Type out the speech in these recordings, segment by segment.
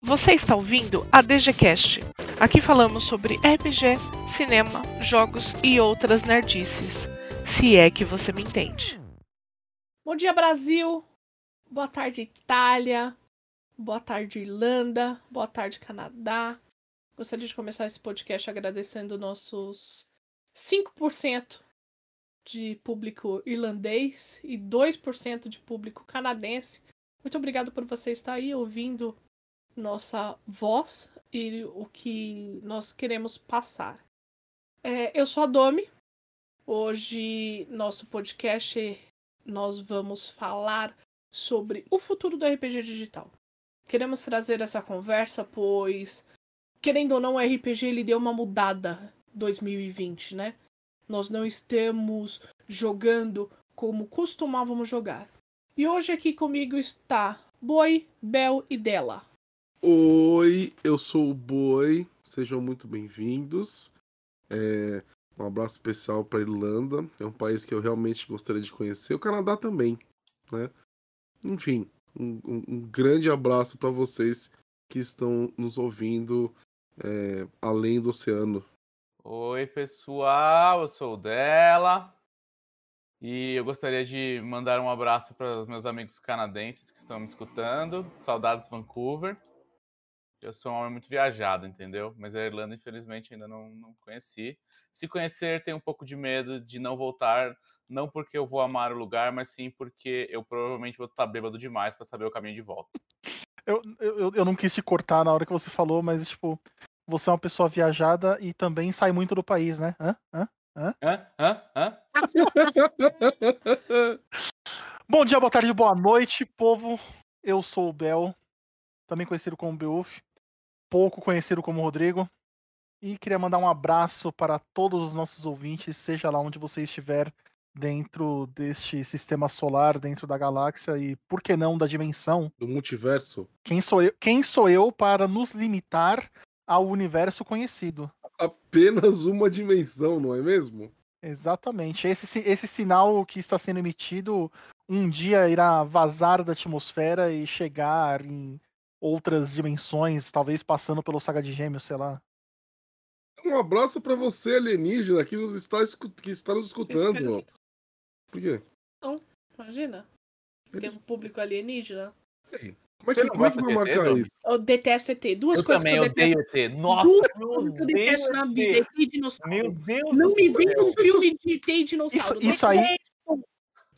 Você está ouvindo a DGCast. Aqui falamos sobre RPG, cinema, jogos e outras nerdices. Se é que você me entende. Bom dia, Brasil. Boa tarde, Itália. Boa tarde, Irlanda. Boa tarde, Canadá. Gostaria de começar esse podcast agradecendo nossos 5% de público irlandês e 2% de público canadense. Muito obrigado por você estar aí ouvindo nossa voz e o que nós queremos passar. É, eu sou a Domi. Hoje, nosso podcast, nós vamos falar sobre o futuro do RPG digital. Queremos trazer essa conversa, pois, querendo ou não, o RPG ele deu uma mudada 2020, né? Nós não estamos jogando como costumávamos jogar. E hoje aqui comigo está Boi, Bel e Della. Oi, eu sou o Boi, sejam muito bem-vindos. É, um abraço especial para Irlanda, é um país que eu realmente gostaria de conhecer. O Canadá também, né? Enfim, um, um, grande abraço para vocês que estão nos ouvindo é, além do oceano. Oi, pessoal, eu sou o Della. E eu gostaria de mandar um abraço para os meus amigos canadenses que estão me escutando. Saudades Vancouver. Eu sou um homem muito viajado, entendeu? Mas a Irlanda, infelizmente, ainda não, não conheci. Se conhecer, tenho um pouco de medo de não voltar, não porque eu vou amar o lugar, mas sim porque eu provavelmente vou estar bêbado demais para saber o caminho de volta. Eu, eu, eu não quis te cortar na hora que você falou, mas, tipo, você é uma pessoa viajada e também sai muito do país, né? Hã? Hã? Hã? Hã? Hã? Hã? Bom dia, boa tarde, boa noite, povo. Eu sou o Bel, também conhecido como Beuf, pouco conhecido como Rodrigo. E queria mandar um abraço para todos os nossos ouvintes, seja lá onde você estiver dentro deste sistema solar, dentro da galáxia e, por que não, da dimensão. Do multiverso. Quem sou eu, quem sou eu para nos limitar ao universo conhecido? Apenas uma dimensão, não é mesmo? Exatamente. Esse, esse sinal que está sendo emitido um dia irá vazar da atmosfera e chegar em outras dimensões, talvez passando pelo Saga de Gêmeos, sei lá. Um abraço para você, alienígena, que, nos está, que está nos escutando. Por quê? Não, imagina. Tem um público alienígena. Como é que, não como é que vai marcar isso? Eu detesto ET. Duas Eu coisas também que eu detesto. odeio ET. Nossa, Duas meu coisas que eu Deus, detesto na vida. ET. E dinossauro. Meu Deus Não me vem um filme de ET e dinossauro. Isso- isso aí-. Vo-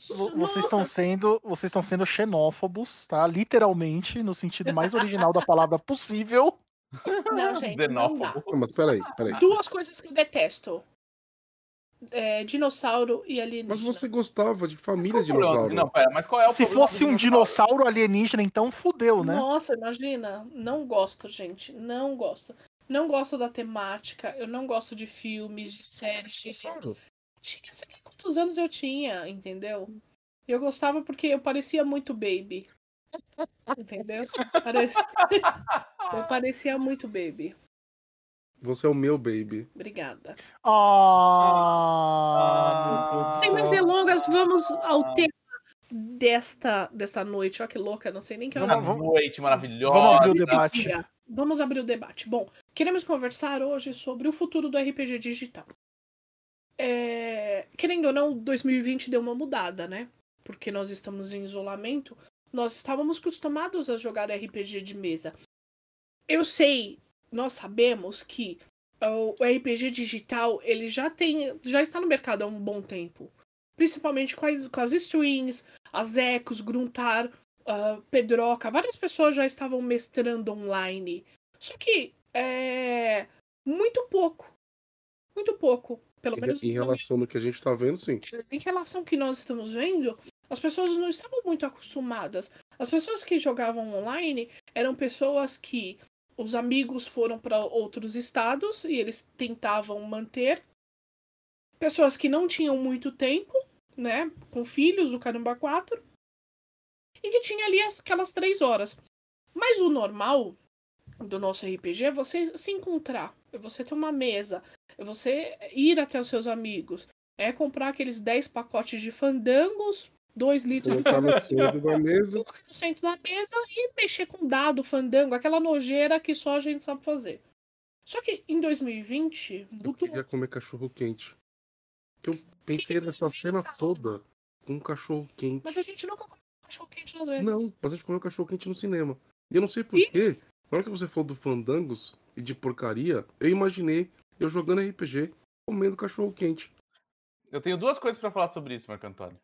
Vocês estão sendo, vocês estão sendo xenófobos, tá? Literalmente, no sentido mais original da palavra possível. Não, gente. Xenófobo. Não, mas peraí, peraí. Duas coisas que eu detesto. É, dinossauro e alienígena. Mas você gostava de família problema? dinossauro. Não, pera, mas qual é o Se fosse um dinossauro alienígena, então fudeu, né? Nossa, imagina. Não gosto, gente. Não gosto. Não gosto da temática. Eu não gosto de filmes, de séries. De... Tinha, lá quantos anos eu tinha, entendeu? Eu gostava porque eu parecia muito baby. Entendeu? Parece- eu parecia muito baby. Você é o meu baby. Obrigada. Ah, do Sem mais delongas, vamos ao tema desta, desta noite. Olha que louca, não sei nem que hora. Essa noite maravilhosa. Vamos abrir o debate. Vamos abrir o debate. Bom, queremos conversar hoje sobre o futuro do RPG digital. É, Querendo ou não, 2020 deu uma mudada, né? Porque nós estamos em isolamento. Nós estávamos acostumados a jogar RPG de mesa. Eu sei, nós sabemos que o RPG digital ele já tem, já está no mercado há um bom tempo. Principalmente com as, com as streams, as ecos, Gruntar, ah, Pedroca, várias pessoas já estavam mestrando online. Só que é muito pouco. Muito pouco. Pelo Em, menos em relação no que a gente tá vendo, sim. em relação ao que nós estamos vendo, as pessoas não estavam muito acostumadas. As pessoas que jogavam online eram pessoas que os amigos foram para outros estados e eles tentavam manter. Pessoas que não tinham muito tempo, né? Com filhos, o caramba 4. E que tinha ali as- aquelas três horas. Mas o normal do nosso RPG é você se encontrar, é você ter uma mesa, é você ir até os seus amigos, é comprar aqueles 10 pacotes de fandangos 2 litros de Colocar centro da mesa. colocar no centro da mesa e mexer com dado, fandango, aquela nojeira que só a gente sabe fazer. Só que em 2020 Eu queria comer cachorro quente. Eu pensei nessa cena toda com um cachorro quente. Mas a gente nunca comeu cachorro quente nas vezes. Não, mas a gente comeu cachorro quente no cinema. E eu não sei E? porquê. Na hora que você falou do Fandangos e de porcaria, eu imaginei eu jogando RPG comendo cachorro quente. Eu tenho duas coisas pra falar sobre isso, Marco Antônio.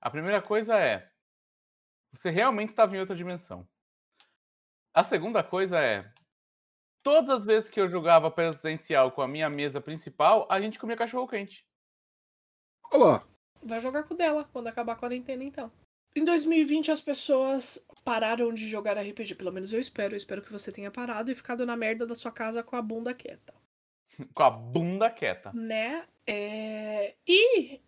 A primeira coisa é: você realmente estava em outra dimensão. A segunda coisa é: todas as vezes que eu jogava presencial com a minha mesa principal, a gente comia cachorro quente. Olha lá. Vai jogar com o dela quando acabar a quarentena, então. Em 2020 as pessoas pararam de jogar RPG, pelo menos eu espero. Eu espero que você tenha parado e ficado na merda da sua casa com a bunda quieta. Com a bunda quieta. né? É, E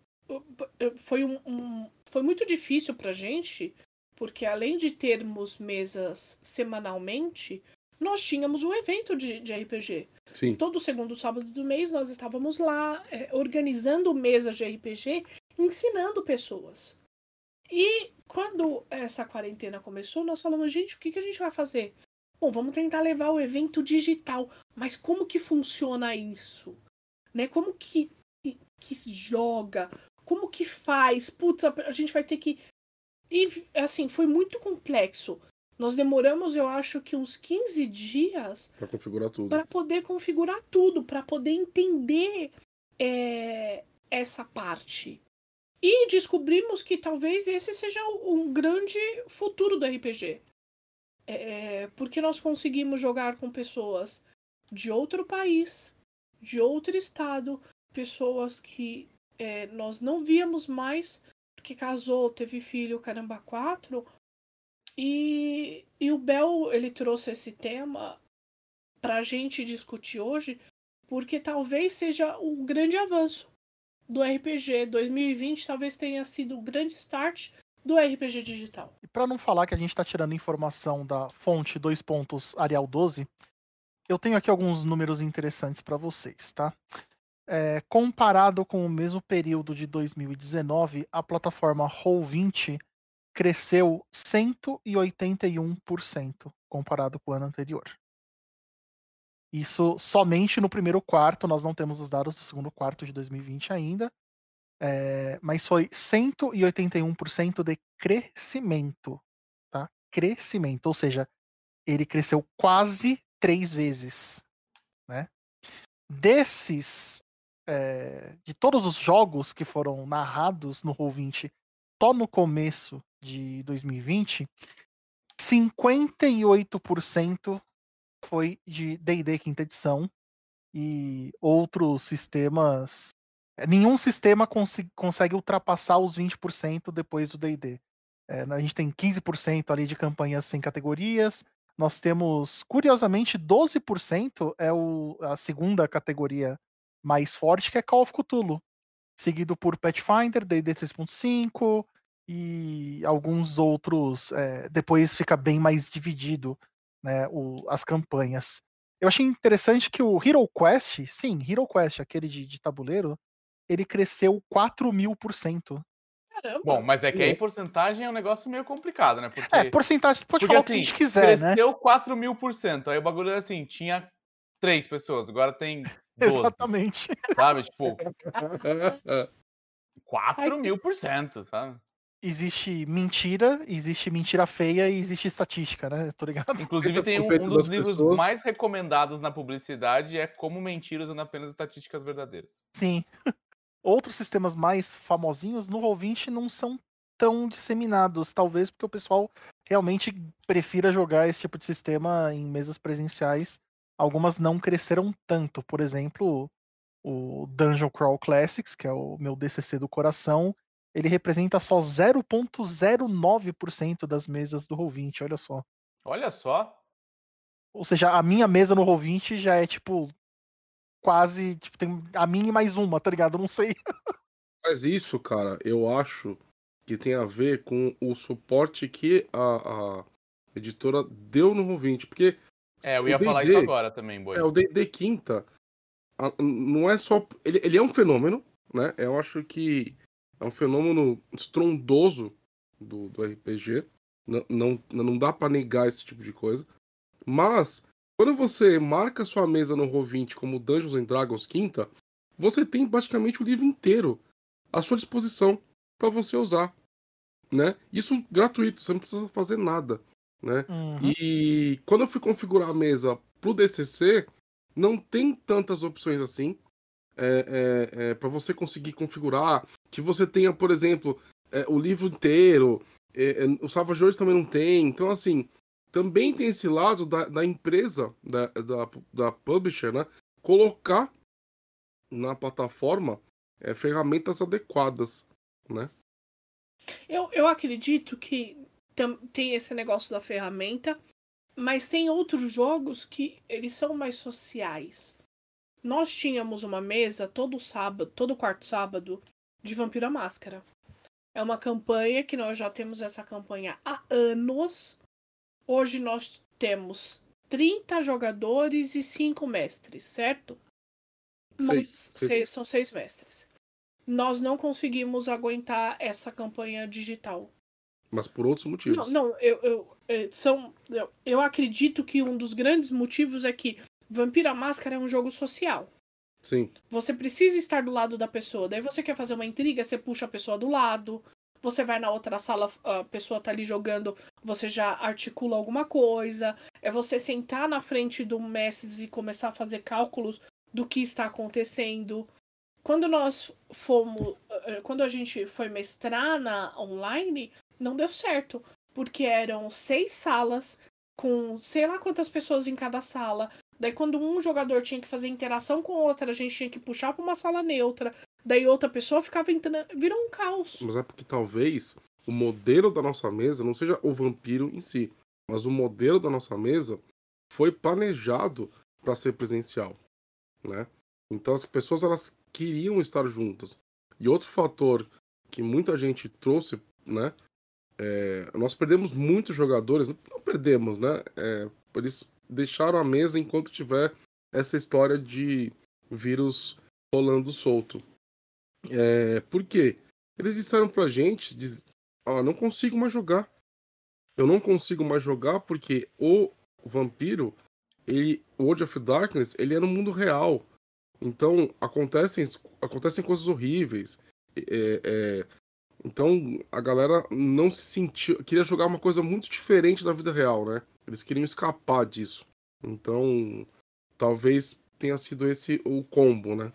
foi, um, um- foi muito difícil pra gente, porque além de termos mesas semanalmente, nós tínhamos um evento de, de RPG. Sim. Todo segundo sábado do mês nós estávamos lá é, organizando mesas de RPG, ensinando pessoas. E quando essa quarentena começou, nós falamos, gente, o que, que a gente vai fazer? Bom, vamos tentar levar o evento digital. Mas como que funciona isso? Né? Como que, que, que se joga? Como que faz? Putz, a, a gente vai ter que. E assim, foi muito complexo. Nós demoramos, eu acho que uns 15 dias Pra configurar tudo. para poder configurar tudo, para poder entender é, essa parte. E descobrimos que talvez esse seja um grande futuro do RPG. É, porque nós conseguimos jogar com pessoas de outro país, de outro estado, pessoas que é, nós não víamos mais, porque casou, teve filho, caramba, quatro. E, e o Bel, ele trouxe esse tema para a gente discutir hoje, porque talvez seja um grande avanço do RPG. 2020 talvez tenha sido o grande start do RPG digital. E para não falar que a gente está tirando informação da fonte dois pontos Arial 12, eu tenho aqui alguns números interessantes para vocês, tá? É, comparado com o mesmo período de 2019, a plataforma Roll20 cresceu 181% comparado com o ano anterior. Isso somente no primeiro quarto, nós não temos os dados do segundo quarto de 2020 ainda, é, mas foi 181% de crescimento, tá? Crescimento, ou seja, ele cresceu quase três vezes, né? Desses, é, de todos os jogos que foram narrados no Roll20 só no começo de 2020, 58% foi de D&D quinta edição e outros sistemas nenhum sistema consi- consegue ultrapassar os 20% depois do D&D. É, a gente tem 15% ali de campanhas sem categorias. Nós temos, curiosamente, 12% é o, a segunda categoria mais forte, que é Call of Cthulhu. Seguido por Pathfinder, D&D 3.5 e alguns outros. é, depois fica bem mais dividido né, o- as campanhas. Eu achei interessante que o Hero Quest, sim, Hero Quest, aquele de, de tabuleiro, ele cresceu 4 mil por cento. Caramba! Bom, mas é que aí porcentagem é um negócio meio complicado, né? Porque, É, porcentagem pode porque falar assim, o que a gente quiser, né? cresceu 4 mil por cento. Aí o bagulho era assim, tinha três pessoas, agora tem 12, Exatamente. sabe? Tipo, É, 4 mil por cento, sabe? Existe mentira, existe mentira feia e existe estatística, né? Tô ligado? Inclusive tem um, 50% um dos livros pessoas- mais recomendados na publicidade é Como Mentir Usando Apenas Estatísticas Verdadeiras. Sim. Outros sistemas mais famosinhos no Roll20 não são tão disseminados, talvez porque o pessoal realmente prefira jogar esse tipo de sistema em mesas presenciais. Algumas não cresceram tanto, por exemplo, o Dungeon Crawl Classics, que é o meu DCC do coração, ele representa só 0.09% das mesas do Roll20, olha só. Olha só, Ou seja, a minha mesa no Roll20 já é tipo quase, tipo, tem a minha e mais uma, tá ligado? Eu não sei. Mas isso, cara, eu acho que tem a ver com o suporte que a, a editora deu no Roll20. Porque. é, eu o ia falar D&D isso agora também, Boi. É, o D&D Quinta a- não é só. Ele, ele é um fenômeno, né? Eu acho que é um fenômeno estrondoso do, do RPG. Não, não, não dá para negar esse tipo de coisa. Mas, quando você marca sua mesa no Roll20 como Dungeons and Dragons quinta, você tem praticamente o livro inteiro à sua disposição para você usar. Né? Isso gratuito, você não precisa fazer nada. Né? Uhum. E quando eu fui configurar a mesa pro DCC, não tem tantas opções assim é, é, é, para você conseguir configurar. Que você tenha, por exemplo, é, o livro inteiro. É, é, o Savage Worlds também não tem. Então, assim, também tem esse lado da, da empresa, da, da, da, publisher, né? Colocar na plataforma ferramentas adequadas, né? Eu, eu acredito que tem esse negócio da ferramenta, mas tem outros jogos que eles são mais sociais. Nós tínhamos uma mesa todo sábado, todo quarto sábado, de Vampiro à Máscara. É uma campanha que nós já temos essa campanha há anos. Hoje nós temos 30 jogadores e 5 mestres, certo? Seis, seis. São seis mestres. Nós não conseguimos aguentar essa campanha digital. Mas por outros motivos. Não, não eu, eu, é, são, eu, eu acredito que um dos grandes motivos é que Vampira Máscara é um jogo social. Sim. Você precisa estar do lado da pessoa. Daí você quer fazer uma intriga, você puxa a pessoa do lado. Você vai na outra sala, a pessoa tá ali jogando, você já articula alguma coisa. É você sentar na frente do mestre e começar a fazer cálculos do que está acontecendo. Quando nós fomos. Eh, quando a gente foi mestrar na online, não deu certo. Porque eram seis salas, com sei lá quantas pessoas em cada sala. Daí, quando um jogador tinha que fazer interação com outra, a gente tinha que puxar para uma sala neutra. Daí, outra pessoa ficava entrando. Virou um caos. Mas é porque talvez o modelo da nossa mesa não seja o vampiro em si, mas o modelo da nossa mesa foi planejado para ser presencial, né? Então as pessoas elas queriam estar juntas. E outro fator que muita gente trouxe, né? É, nós perdemos muitos jogadores, não perdemos, né? É, eles deixaram a mesa enquanto tiver essa história de vírus rolando solto. É, por quê? Eles disseram pra gente, diz, ó, não consigo mais jogar. Eu não consigo mais jogar porque o vampiro, ele, World of Darkness, ele é no mundo real. Então acontecem, acontecem coisas horríveis. É, é, então a galera não se sentiu. Queria jogar uma coisa muito diferente da vida real, né? Eles queriam escapar disso. Então talvez tenha sido esse o combo, né?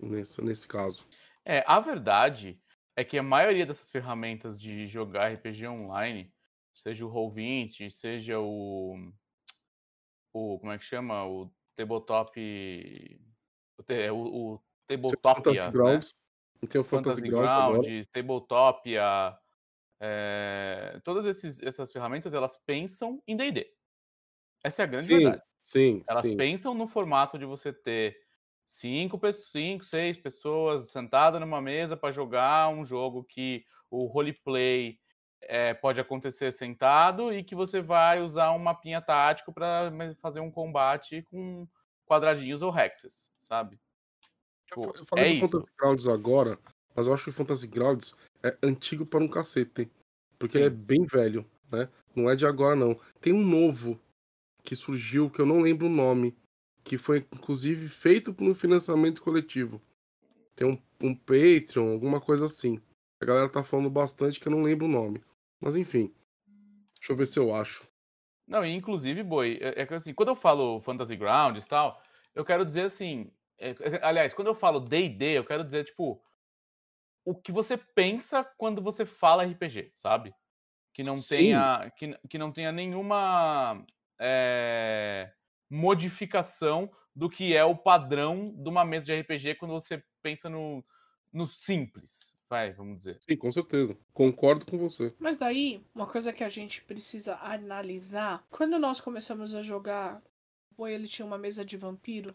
Nesse, nesse caso. É, a verdade é que a maioria dessas ferramentas de jogar RPG online, seja o Roll20, seja o. o como é que chama? O Tabletop é, o, o Tabletopia, né? Tem o Fantasy, Fantasy Ground, Tabletopia, é, todas esses, essas ferramentas elas pensam em D&D. Essa é a grande sim, verdade. Sim, elas sim. pensam no formato de você ter cinco, cinco seis pessoas sentadas numa mesa para jogar um jogo que o roleplay é, pode acontecer sentado e que você vai usar um mapinha tático para fazer um combate com quadradinhos ou hexes, sabe? Tipo, eu falei é do. Fantasy Grounds agora, mas eu acho que o Fantasy Grounds é antigo para um cacete. Porque Sim. ele é bem velho, né? Não é de agora, não. Tem um novo que surgiu, que eu não lembro o nome, que foi inclusive feito no financiamento coletivo. Tem um, um Patreon, alguma coisa assim. A galera tá falando bastante que eu não lembro o nome. Mas enfim. Deixa eu ver se eu acho. Não, e inclusive, Boi, é, é que assim, quando eu falo Fantasy Grounds e tal, eu quero dizer assim. é- é- aliás, quando eu falo DD, eu quero dizer, tipo, o que você pensa quando você fala RPG, sabe? Que não Sim. tenha. Que, que não tenha nenhuma é, modificação do que é o padrão de uma mesa de RPG quando você pensa no, no simples, vai, vamos dizer. Sim, com certeza. Concordo com você. Mas daí, uma coisa que a gente precisa analisar, quando nós começamos a jogar, o Boi ele tinha uma mesa de vampiro,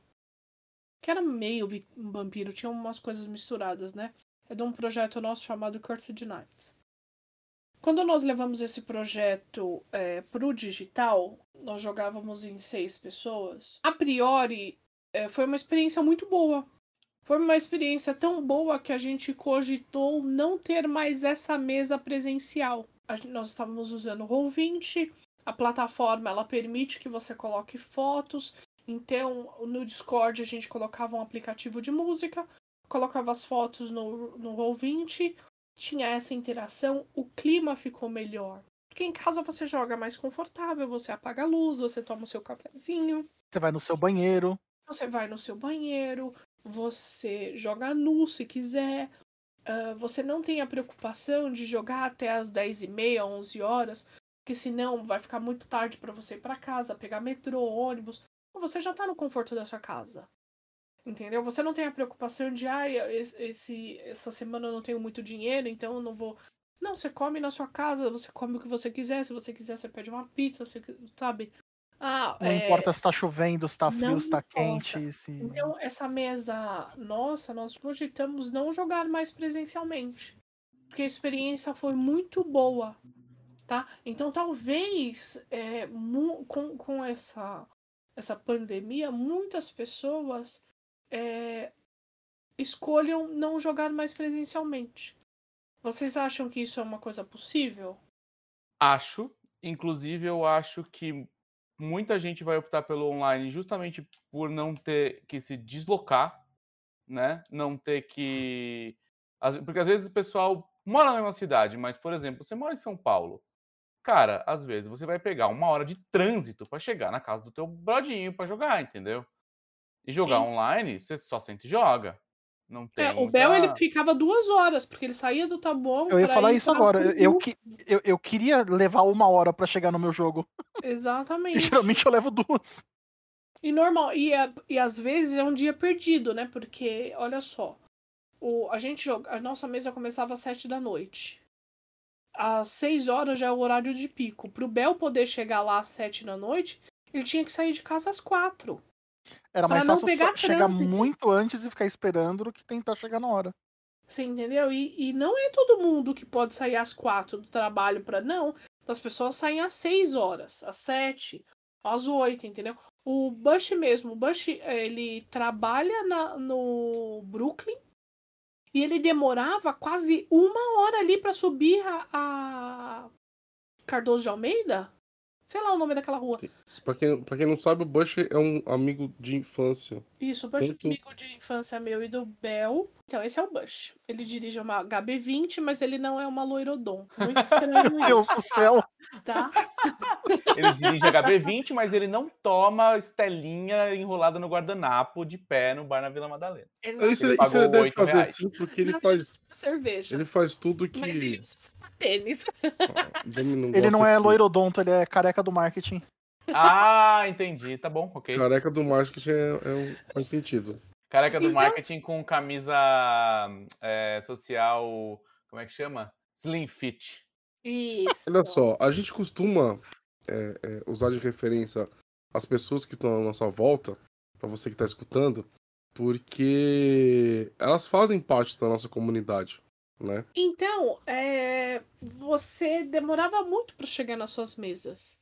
que era meio um vampiro, tinha umas coisas misturadas, né? É de um projeto nosso chamado Cursed Nights. Quando nós levamos esse projeto é, pro digital, nós jogávamos em seis pessoas. A priori, é, foi uma experiência muito boa. Foi uma experiência tão boa que a gente cogitou não ter mais essa mesa presencial. Gente, nós estávamos usando o Roll20, a plataforma ela permite que você coloque fotos. Então, no Discord a gente colocava um aplicativo de música, colocava as fotos no, no Roll20, tinha essa interação, o clima ficou melhor. Porque em casa você joga mais confortável, você apaga a luz, você toma o seu cafezinho. Você vai no seu banheiro. Você vai no seu banheiro, você joga nu se quiser. Uh, você não tem a preocupação de jogar até as 10h30, 11 horas, porque senão vai ficar muito tarde para você ir para casa, pegar metrô, ônibus. Você já tá no conforto da sua casa. Entendeu? Você não tem a preocupação de, ah, esse, essa semana eu não tenho muito dinheiro, então eu não vou. Não, você come na sua casa, você come o que você quiser. Se você quiser, você pede uma pizza, você, sabe? Ah, não é... importa se tá chovendo, se tá frio, se tá quente. Se... Então, essa mesa nossa, nós projetamos não jogar mais presencialmente. Porque a experiência foi muito boa. Tá? Então, talvez é, com, com essa, essa pandemia, muitas pessoas é, escolham não jogar mais presencialmente. Vocês acham que isso é uma coisa possível? Acho. Inclusive, eu acho que muita gente vai optar pelo online justamente por não ter que se deslocar, né? Não ter que. Porque às vezes o pessoal mora na mesma cidade, mas, por exemplo, você mora em São Paulo. Cara, às vezes você vai pegar uma hora de trânsito para chegar na casa do teu brodinho para jogar, entendeu? E jogar Sim. online, você só sente e joga. Não tem. É, o Bel ele ficava duas horas, porque ele saía do Taboão. Eu ia falar isso agora. Eu, eu, eu, eu, queria levar uma hora para chegar no meu jogo. Exatamente. E, geralmente eu levo duas. E normal. E, é, e às vezes é um dia perdido, né? Porque, olha só. O, a gente joga, a nossa mesa começava às sete da noite. Às seis horas já é o horário de pico. Pro Bel poder chegar lá às sete da noite, ele tinha que sair de casa às quatro. Era mais fácil chegar muito antes e ficar esperando do que tentar chegar na hora. Sim, entendeu? E, e não é todo mundo que pode sair às quatro do trabalho para não. As pessoas saem às seis horas, às sete, às oito, entendeu? O Bush mesmo, o Bush, ele trabalha na, no Brooklyn e ele demorava quase uma hora ali para subir a, a Cardoso de Almeida. Sei lá o nome daquela rua. Pra quem, pra quem não sabe, o Bush é um amigo de infância. Isso, o Bush Tanto... é um amigo de infância meu e do Bel. Então, esse é o Bush. Ele dirige uma HB20, mas ele não é uma loirodon. Muito estranho Meu Deus do céu! Tá? Ele dirige HB20, mas ele não toma estelinha enrolada no guardanapo de pé no bar na Vila Madalena. Exato. Isso ele, isso ele deve fazer reais. sim, porque ele faz... Cerveja. Ele faz tudo que... Mas ele usa tênis. não ele não é que... loirodonto, ele é careca do marketing. Ah, entendi. Tá bom, ok. Careca do marketing é, é um... faz sentido. Careca do então marketing com camisa é, social, como é que chama? Slim fit. Isso. Olha só, a gente costuma é, é, usar de referência as pessoas que estão à nossa volta, para você que está escutando, porque elas fazem parte da nossa comunidade, né? Então, é, você demorava muito para chegar nas suas mesas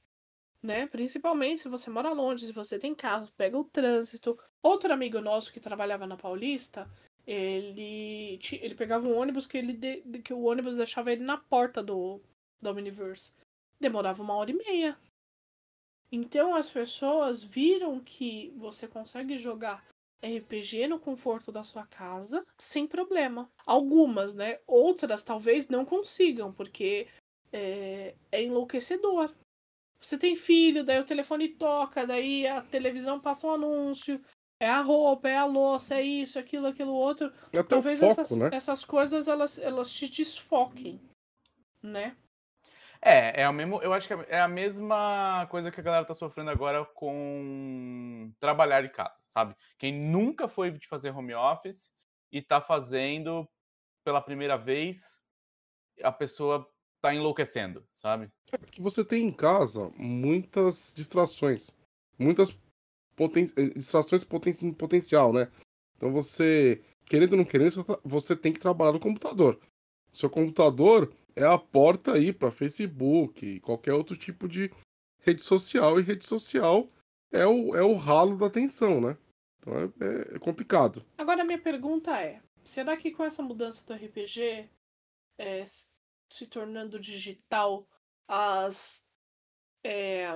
né? Principalmente se você mora longe, se você tem carro, pega o trânsito. Outro amigo nosso que trabalhava na Paulista, ele ele pegava um ônibus que ele de, que o ônibus deixava ele na porta do da Universe. Demorava uma hora e meia. Então as pessoas viram que você consegue jogar RPG no conforto da sua casa sem problema. Algumas, né? Outras talvez não consigam, porque é, é enlouquecedor. Você tem filho, daí o telefone toca, daí a televisão passa um anúncio, é a roupa, é a louça, é isso, aquilo, aquilo outro. É Talvez foco, essas, né? essas coisas elas, elas te desfoquem, né? É, é o mesmo, eu acho que é a mesma coisa que a galera tá sofrendo agora com trabalhar de casa, sabe? Quem nunca foi de fazer home office e tá fazendo pela primeira vez, a pessoa tá enlouquecendo, sabe? É porque você tem em casa muitas distrações. Muitas poten... Eh, distrações poten... potencial, né? Então você, querendo ou não querendo, você tá, tem que trabalhar no computador. Seu computador é a porta aí para Facebook, qualquer outro tipo de rede social, e rede social é o, é o ralo da atenção, né? Então é, é complicado. Agora a minha pergunta é: será que com essa mudança do RPG é, se tornando digital, as é,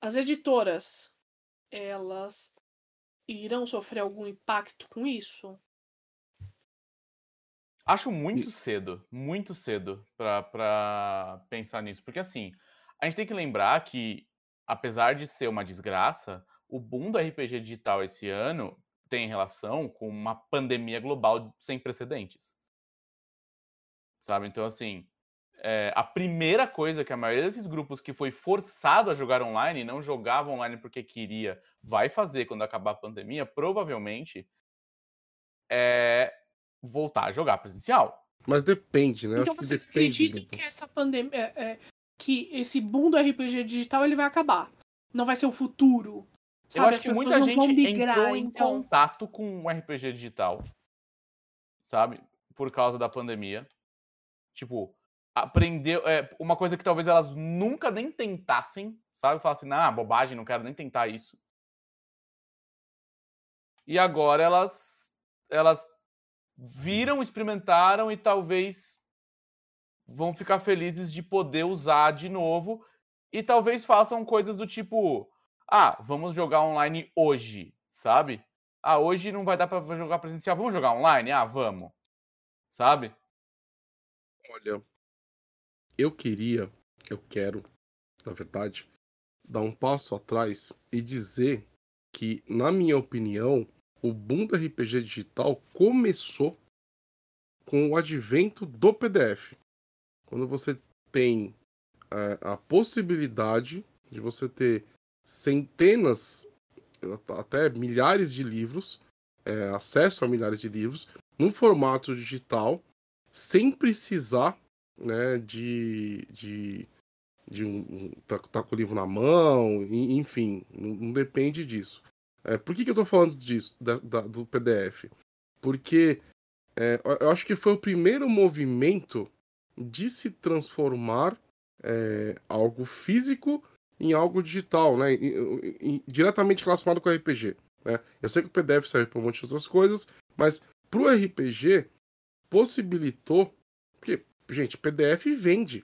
as editoras elas irão sofrer algum impacto com isso? Acho muito cedo, muito cedo para pensar nisso, porque assim, a gente tem que lembrar que, apesar de ser uma desgraça, o boom do RPG digital esse ano tem relação com uma pandemia global sem precedentes. Sabe? Então, assim, é, a primeira coisa que a maioria desses grupos que foi forçado a jogar online e não jogava online porque queria, vai fazer quando acabar a pandemia, provavelmente é voltar a jogar presencial. Mas depende, né? Então Acho que vocês depende acreditam muito. que essa pandemia, é, é, que esse boom do RPG digital ele vai acabar? Não vai ser o futuro? Eu Sabe? acho As que muita gente vão migrar, entrou em então. contato com o RPG digital, sabe? Por causa da pandemia. Tipo, aprendeu. É, uma coisa que talvez elas nunca nem tentassem, sabe? Falar assim, ah, bobagem, não quero nem tentar isso. E agora elas, elas viram, experimentaram e talvez vão ficar felizes de poder usar de novo e talvez façam coisas do tipo, ah, vamos jogar online hoje, sabe? Ah, hoje não vai dar para jogar presencial, vamos jogar online? Ah, vamos. Sabe? Olha, eu queria, eu quero, na verdade, dar um passo atrás e dizer que, na minha opinião, o boom do RPG digital começou com o advento do PDF. Quando você tem é, a possibilidade de você ter centenas, até milhares de livros, é, acesso a milhares de livros, num formato digital, sem precisar né, de, de, de um, tá, tá com o livro na mão, enfim, não, não depende disso. É, por que, que eu tô falando disso, da- da- do PDF? Porque é, eu- acho que foi o primeiro movimento de se transformar é, algo físico em algo digital, né, e- e- diretamente relacionado com RPG. né? Eu sei que o PDF serve para um monte de outras coisas, mas pro RPG possibilitou. Porque, gente, PDF vende.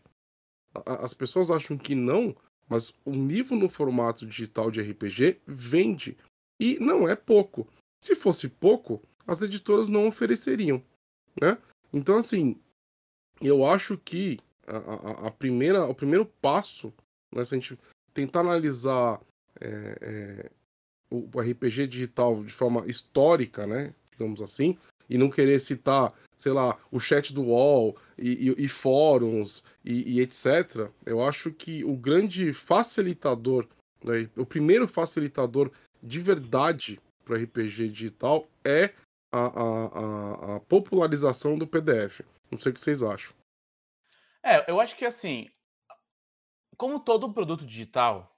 As pessoas acham que não, mas um livro no formato digital de RPG vende. E não é pouco. Se fosse pouco, as editoras não ofereceriam. Né? Então, assim, eu acho que a, a- a primeira, o primeiro passo, né, se a gente tentar analisar é, é, o o RPG digital de forma histórica, né, digamos assim, e não querer citar, sei lá, o chat do UOL e, e- e fóruns e, e etc., eu acho que o grande facilitador, né, o primeiro facilitador de verdade para RPG digital é a, a- a- a popularização do PDF. Não sei o que vocês acham. É, eu acho que assim, como todo produto digital,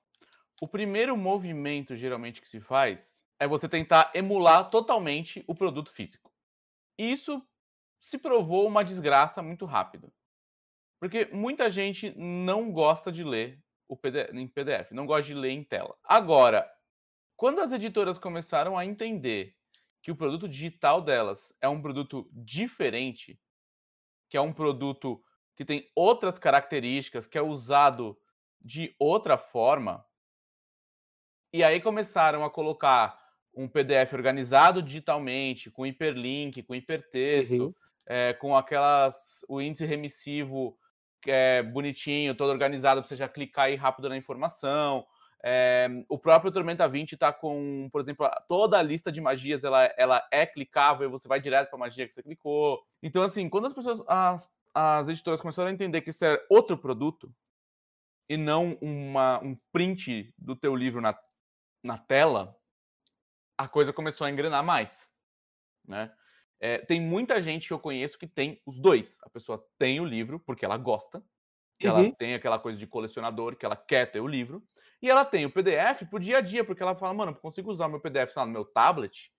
o primeiro movimento geralmente que se faz é você tentar emular totalmente o produto físico. Isso se provou uma desgraça muito rápido. Porque muita gente não gosta de ler o PDF, em PDF, não gosta de ler em tela. Agora, quando as editoras começaram a entender que o produto digital delas é um produto diferente, que é um produto que tem outras características, que é usado de outra forma, e aí começaram a colocar um PDF organizado digitalmente, com hiperlink, com hipertexto, Uhum. é, com aquelas o índice remissivo que é bonitinho, todo organizado para você já clicar aí rápido na informação. É, o próprio Tormenta 20 está com, por exemplo, toda a lista de magias ela, ela é clicável e você vai direto para a magia que você clicou. Então, assim, quando as pessoas, as, as editoras começaram a entender que isso é outro produto e não uma, um print do teu livro na, na tela, a coisa começou a engrenar mais, né? É, tem muita gente que eu conheço que tem os dois. A pessoa tem o livro porque ela gosta, que ela Uhum. tem aquela coisa de colecionador, que ela quer ter o livro, e ela tem o PDF pro dia a dia, porque ela fala, mano, eu consigo usar o meu PDF lá, no meu tablet,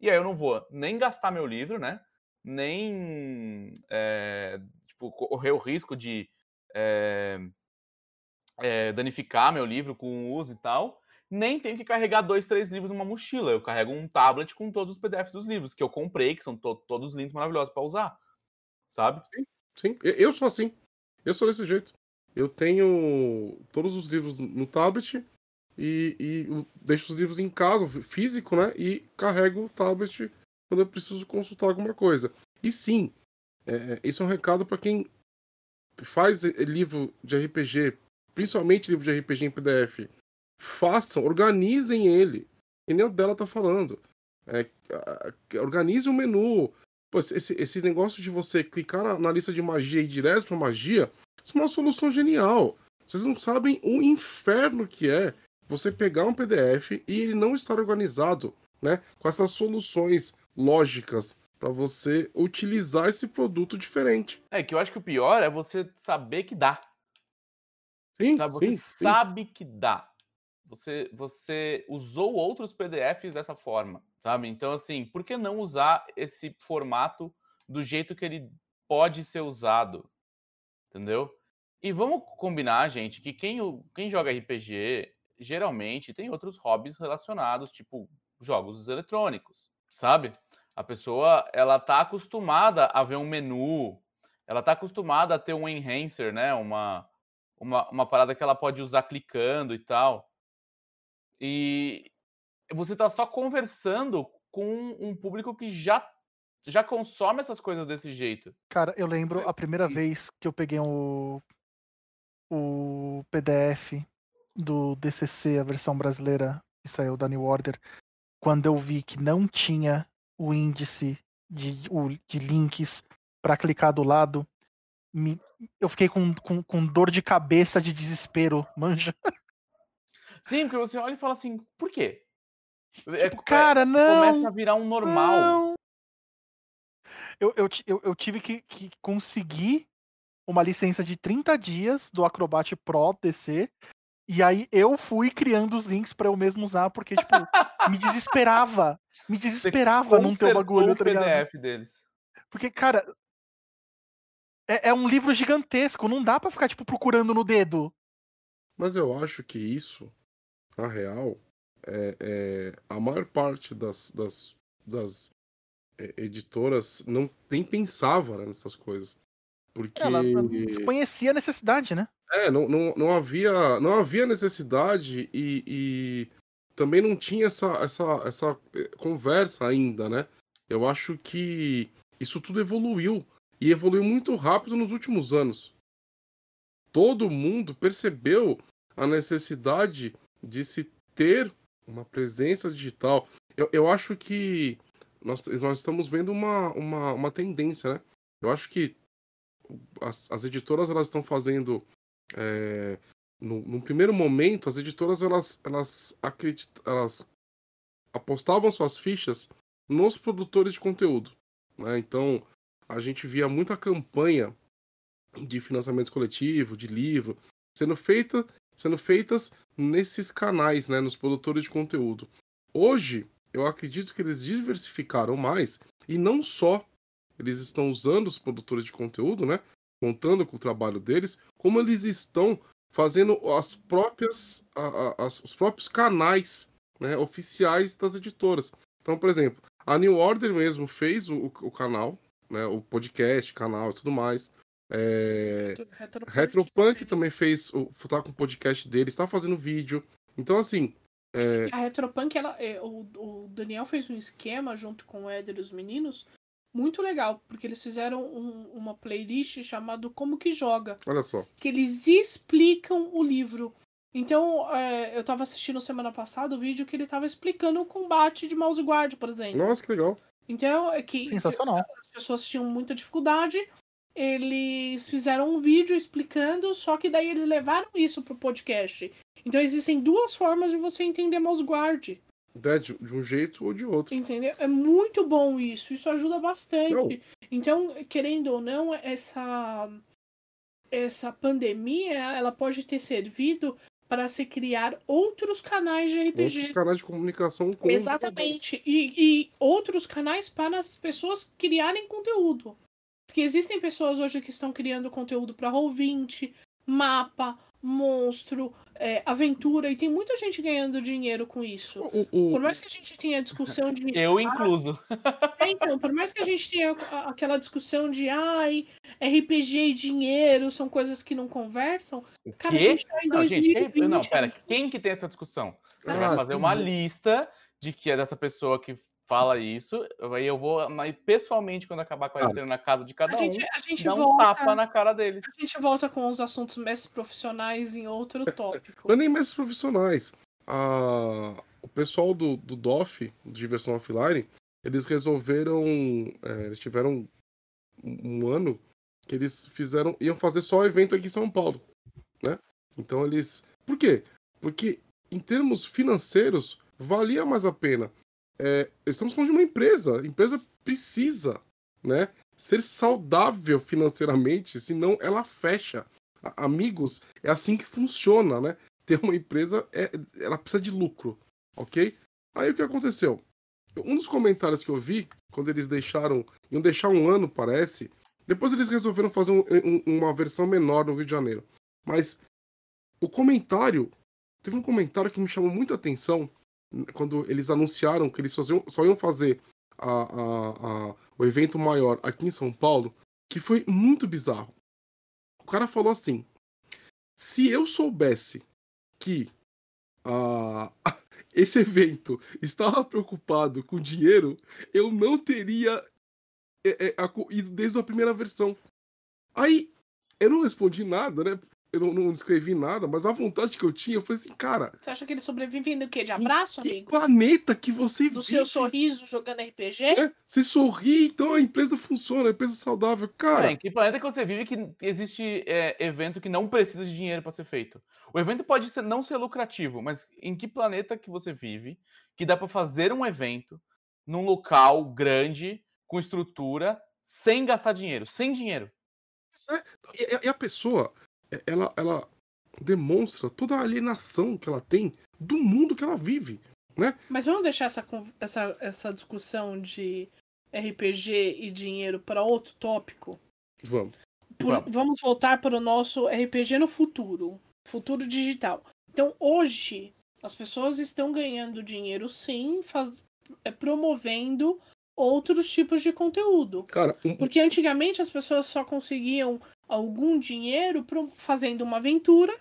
e aí eu não vou nem gastar meu livro, né? Nem é, tipo, correr o risco de é, é, danificar meu livro com o uso e tal. Nem tenho que carregar dois, três livros numa mochila. Eu carrego um tablet com todos os PDFs dos livros que eu comprei, que são to todos lindos, maravilhosos para usar. Sabe? Sim, sim. Eu sou assim. Eu sou desse jeito. Eu tenho todos os livros no tablet e, e deixo os livros em casa, físico, né? E carrego o tablet quando eu preciso consultar alguma coisa. E sim, é, isso é um recado para quem faz livro de RPG, principalmente livro de RPG em PDF. Façam, organizem ele. Que nem o dela tá falando. É, organize o um menu. Pô, esse, esse negócio de você clicar na, na lista de magia e ir direto pra magia, isso é uma solução genial. Vocês não sabem o inferno que é você pegar um PDF e ele não estar organizado, né? Com essas soluções lógicas para você utilizar esse produto diferente. É que eu acho que o pior é você saber que dá. Sim? Você sim, sabe sim. que dá. Você, você usou outros PDFs dessa forma, sabe? Então, assim, por que não usar esse formato do jeito que ele pode ser usado? Entendeu? E vamos combinar, gente, que quem, quem joga RPG geralmente tem outros hobbies relacionados, tipo jogos eletrônicos, sabe? A pessoa, ela tá acostumada a ver um menu, ela tá acostumada a ter um enhancer, né? Uma, uma, uma parada que ela pode usar clicando e tal. E você tá só conversando com um público que já já consome essas coisas desse jeito. Cara, eu lembro a primeira vez que eu peguei o, o PDF do DCC, a versão brasileira que saiu da New Order, quando eu vi que não tinha o índice de, de links para clicar do lado, me, eu fiquei com, com, com, dor de cabeça de desespero, manja. Sim, porque você olha e fala assim, por quê? É, tipo, cara, não. Começa a virar um normal. Não. Eu, eu, eu, eu tive que, que conseguir uma licença de 30 dias do Acrobat Pro DC e aí eu fui criando os links para eu mesmo usar, porque, tipo, me desesperava. Me desesperava não ter o bagulho, tá ligado? PDF deles. Porque, cara. É, é, um livro gigantesco, não dá para ficar, tipo, procurando no dedo. Mas eu acho que isso, na real, é, é a maior parte das, das, das é, editoras não nem pensava né, nessas coisas. Porque. Ela desconhecia a necessidade, né? É, não, não, não, havia, não havia necessidade e, e também não tinha essa, essa, essa eh, conversa ainda, né? Eu acho que isso tudo evoluiu e evoluiu muito rápido nos últimos anos. Todo mundo percebeu a necessidade de se ter uma presença digital. Eu, eu acho que nós, nós estamos vendo uma, uma, uma tendência, né? Eu acho que as, as editoras elas estão fazendo é, no, no, primeiro momento, as editoras elas, elas, elas apostavam suas fichas nos produtores de conteúdo. Né? Então, a gente via muita campanha de financiamento coletivo, de livro, sendo, feita, sendo feitas nesses canais, né? nos produtores de conteúdo. Hoje, eu acredito que eles diversificaram mais e não só eles estão usando os produtores de conteúdo, né? contando com o trabalho deles, como eles estão fazendo as próprias, a, a, os próprios canais né, oficiais das editoras. Então, por exemplo, a New Order mesmo fez o, o canal, né, o podcast, canal e tudo mais. É... Retropunk, Retropunk também fez o tá com o podcast dele, está fazendo vídeo. Então, assim. É... A Retropunk, ela, é, o, o, Daniel fez um esquema junto com o Éder e os meninos muito legal, porque eles fizeram um, uma playlist chamada Como que Joga. Olha só. Que eles explicam o livro. Então, é, eu estava assistindo semana passada o vídeo que ele estava explicando o combate de mouse guard, por exemplo. Nossa, que legal. Então, é que Sensacional. as pessoas tinham muita dificuldade. Eles fizeram um vídeo explicando, só que daí eles levaram isso pro podcast. Então existem duas formas de você entender mouse guard. Né, de, de, um jeito ou de outro. Entendeu? É muito bom isso. Isso ajuda bastante. Não. Então, querendo ou não, essa essa pandemia ela pode ter servido para se criar outros canais de RPG. Outros canais de comunicação com Exatamente. E, e outros canais para as pessoas criarem conteúdo. Porque existem pessoas hoje que estão criando conteúdo para Roll20, mapa, monstro, é, aventura, e tem muita gente ganhando dinheiro com isso. O, o- Por mais que a gente tenha a discussão de. Eu incluso. É, então, por mais que a gente tenha aquela discussão de ai, RPG e dinheiro são coisas que não conversam, O cara, a gente tá em Não, gente, 2020. quem- não, pera, quem que tem essa discussão? Você Ah, vai fazer uma lista de que é dessa pessoa que fala isso, aí eu vou, mas pessoalmente, quando acabar a quarentena na casa de cada A um, gente, a gente um volta. tapa na cara deles. A gente volta com os assuntos mais profissionais em outro tópico. Não é nem mestres profissionais. A- O pessoal do, do DOF, de versão offline, eles resolveram. é, eles tiveram um, um ano que eles fizeram. iam fazer só evento aqui em São Paulo. Né? Então eles. Por quê? Porque em termos financeiros, valia mais a pena. É, estamos falando de uma empresa. A empresa precisa né, ser saudável financeiramente, senão ela fecha. A- Amigos, é assim que funciona, né? Ter uma empresa, é, ela precisa de lucro, ok? Aí o que aconteceu? Um dos comentários que eu vi, quando eles deixaram, iam deixar um ano, parece, depois eles resolveram fazer um- um- uma versão menor no Rio de Janeiro. Mas o comentário, teve um comentário que me chamou muita atenção quando eles anunciaram que eles só iam, só iam fazer a- a- a- o evento maior aqui em São Paulo, que foi muito bizarro. O cara falou assim: se eu soubesse que ah, esse evento estava preocupado com dinheiro, eu não teria é, é, ido desde a primeira versão. Aí eu não respondi nada, né? Eu não, não escrevi nada, mas a vontade que eu tinha, falei assim, cara, Você acha que eles sobrevivem do quê? De abraço, que amigo? planeta que você Do vive? seu sorriso jogando RPG? É, você sorri, então a empresa funciona, a empresa é saudável. Cara, É, em que planeta que você vive que existe é, evento que não precisa de dinheiro para ser feito? O evento pode ser, não ser lucrativo, mas em que planeta que você vive que dá para fazer um evento num local grande, com estrutura, sem gastar dinheiro, sem dinheiro? É- E, a pessoa, ela, ela demonstra toda a alienação que ela tem do mundo que ela vive. Mas vamos deixar essa, essa, essa discussão de RPG e dinheiro para outro tópico? Vamos. Por- Vamos. vamos voltar para o nosso RPG no futuro, futuro digital. Então, hoje, as pessoas estão ganhando dinheiro sim, faz- é, promovendo outros tipos de conteúdo. Cara, um- Porque antigamente as pessoas só conseguiam algum dinheiro fazendo uma aventura,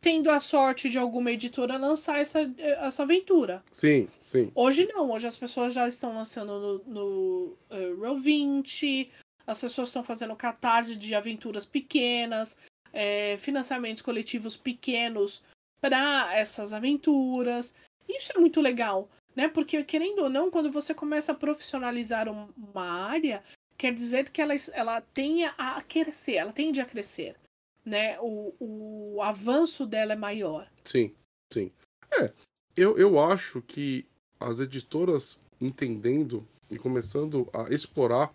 tendo a sorte de alguma editora lançar essa, essa aventura. sim, sim. Hoje não, hoje as pessoas já estão lançando no, no eh, Roll20, as pessoas estão fazendo catarse de aventuras pequenas, eh, financiamentos coletivos pequenos para essas aventuras. Isso é muito legal, né? Porque, querendo ou não, quando você começa a profissionalizar um- uma área, quer dizer que ela, ela tenha a crescer, ela tende a crescer. Né? O, o avanço dela é maior. Sim, sim. É, eu, eu acho que as editoras entendendo e começando a explorar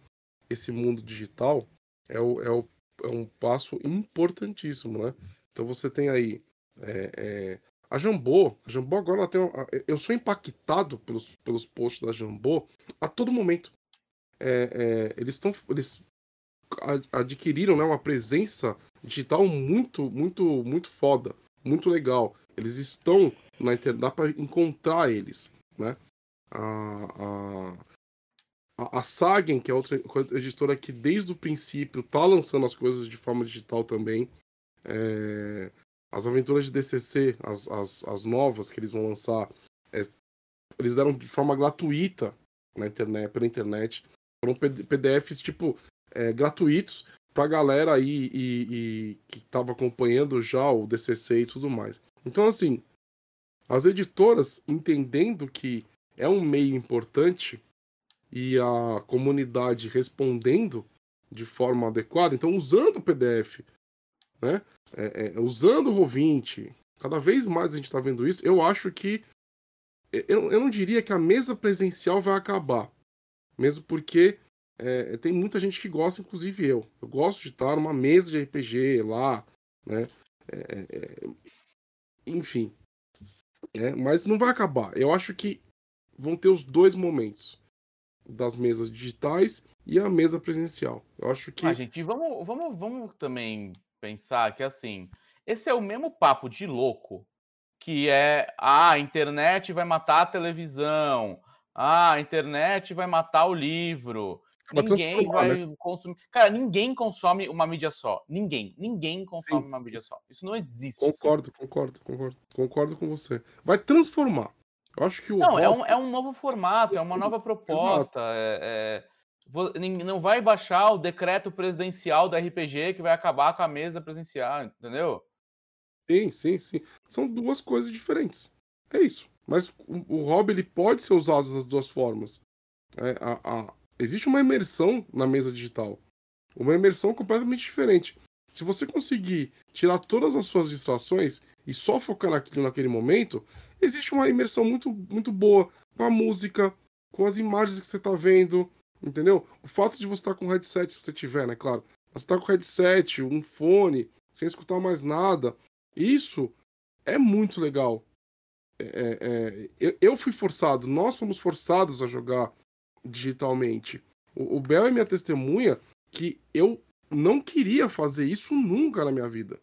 esse mundo digital é, o, é, o, é um passo importantíssimo, né? Então você tem aí é, é, a Jambô. A Jambô agora tem. uma- eu sou impactado pelos, pelos posts da Jambô a todo momento. É, é, eles estão. Eles adquiriram né, uma presença digital muito, muito, muito foda, muito legal. Eles estão na internet, dá para encontrar eles, né? A, a, a, Sagen, que é outra editora que desde o princípio tá lançando as coisas de forma digital também. É, as aventuras de DCC, as, as, as novas que eles vão lançar, é, eles deram de forma gratuita na internet, pela internet. Foram PD PDFs tipo é, gratuitos pra galera aí e, e que tava acompanhando já o DCC e tudo mais. Então assim, as editoras entendendo que é um meio importante e a comunidade respondendo de forma adequada, então usando o PDF, né? É, é, usando o Roll20, cada vez mais a gente está vendo isso. Eu acho que eu, eu não diria que a mesa presencial vai acabar, mesmo porque é, tem muita gente que gosta, inclusive eu. Eu gosto de estar numa mesa de RPG lá, né? É, é, enfim. É, mas não vai acabar. Eu acho que vão ter os dois momentos das mesas digitais e a mesa presencial. Eu acho que. Ah, gente, vamos, vamos, vamos também pensar que assim, Esse é o mesmo papo de louco que é ah, a internet vai matar a televisão, ah, a internet vai matar o livro. Ninguém vai consumir. Cara, ninguém consome uma mídia só. Ninguém. Ninguém consome Sim, uma mídia só. Isso não existe. assim. Concordo, concordo, concordo. Concordo com você. Vai transformar. Eu acho que o Não, é rock- um, é um novo formato, é uma nova proposta. é- é- Não vai baixar o decreto presidencial do RPG que vai acabar com a mesa presencial, entendeu? Sim, sim, sim. São duas coisas diferentes. É isso. Mas o, hobby ele pode ser usado das duas formas. É, a- a- Existe uma imersão na mesa digital. Uma imersão completamente diferente. Se você conseguir tirar todas as suas distrações e só focar naquilo naquele momento, existe uma imersão muito, muito boa com a música, com as imagens que você está vendo, entendeu? O fato de você estar com headset, se você tiver, né, claro. Você está com headset, um fone, sem escutar mais nada. Isso é muito legal. É, é, é, eu, eu fui forçado, nós fomos forçados a jogar digitalmente. O, o Bel é minha testemunha que eu não queria fazer isso nunca na minha vida.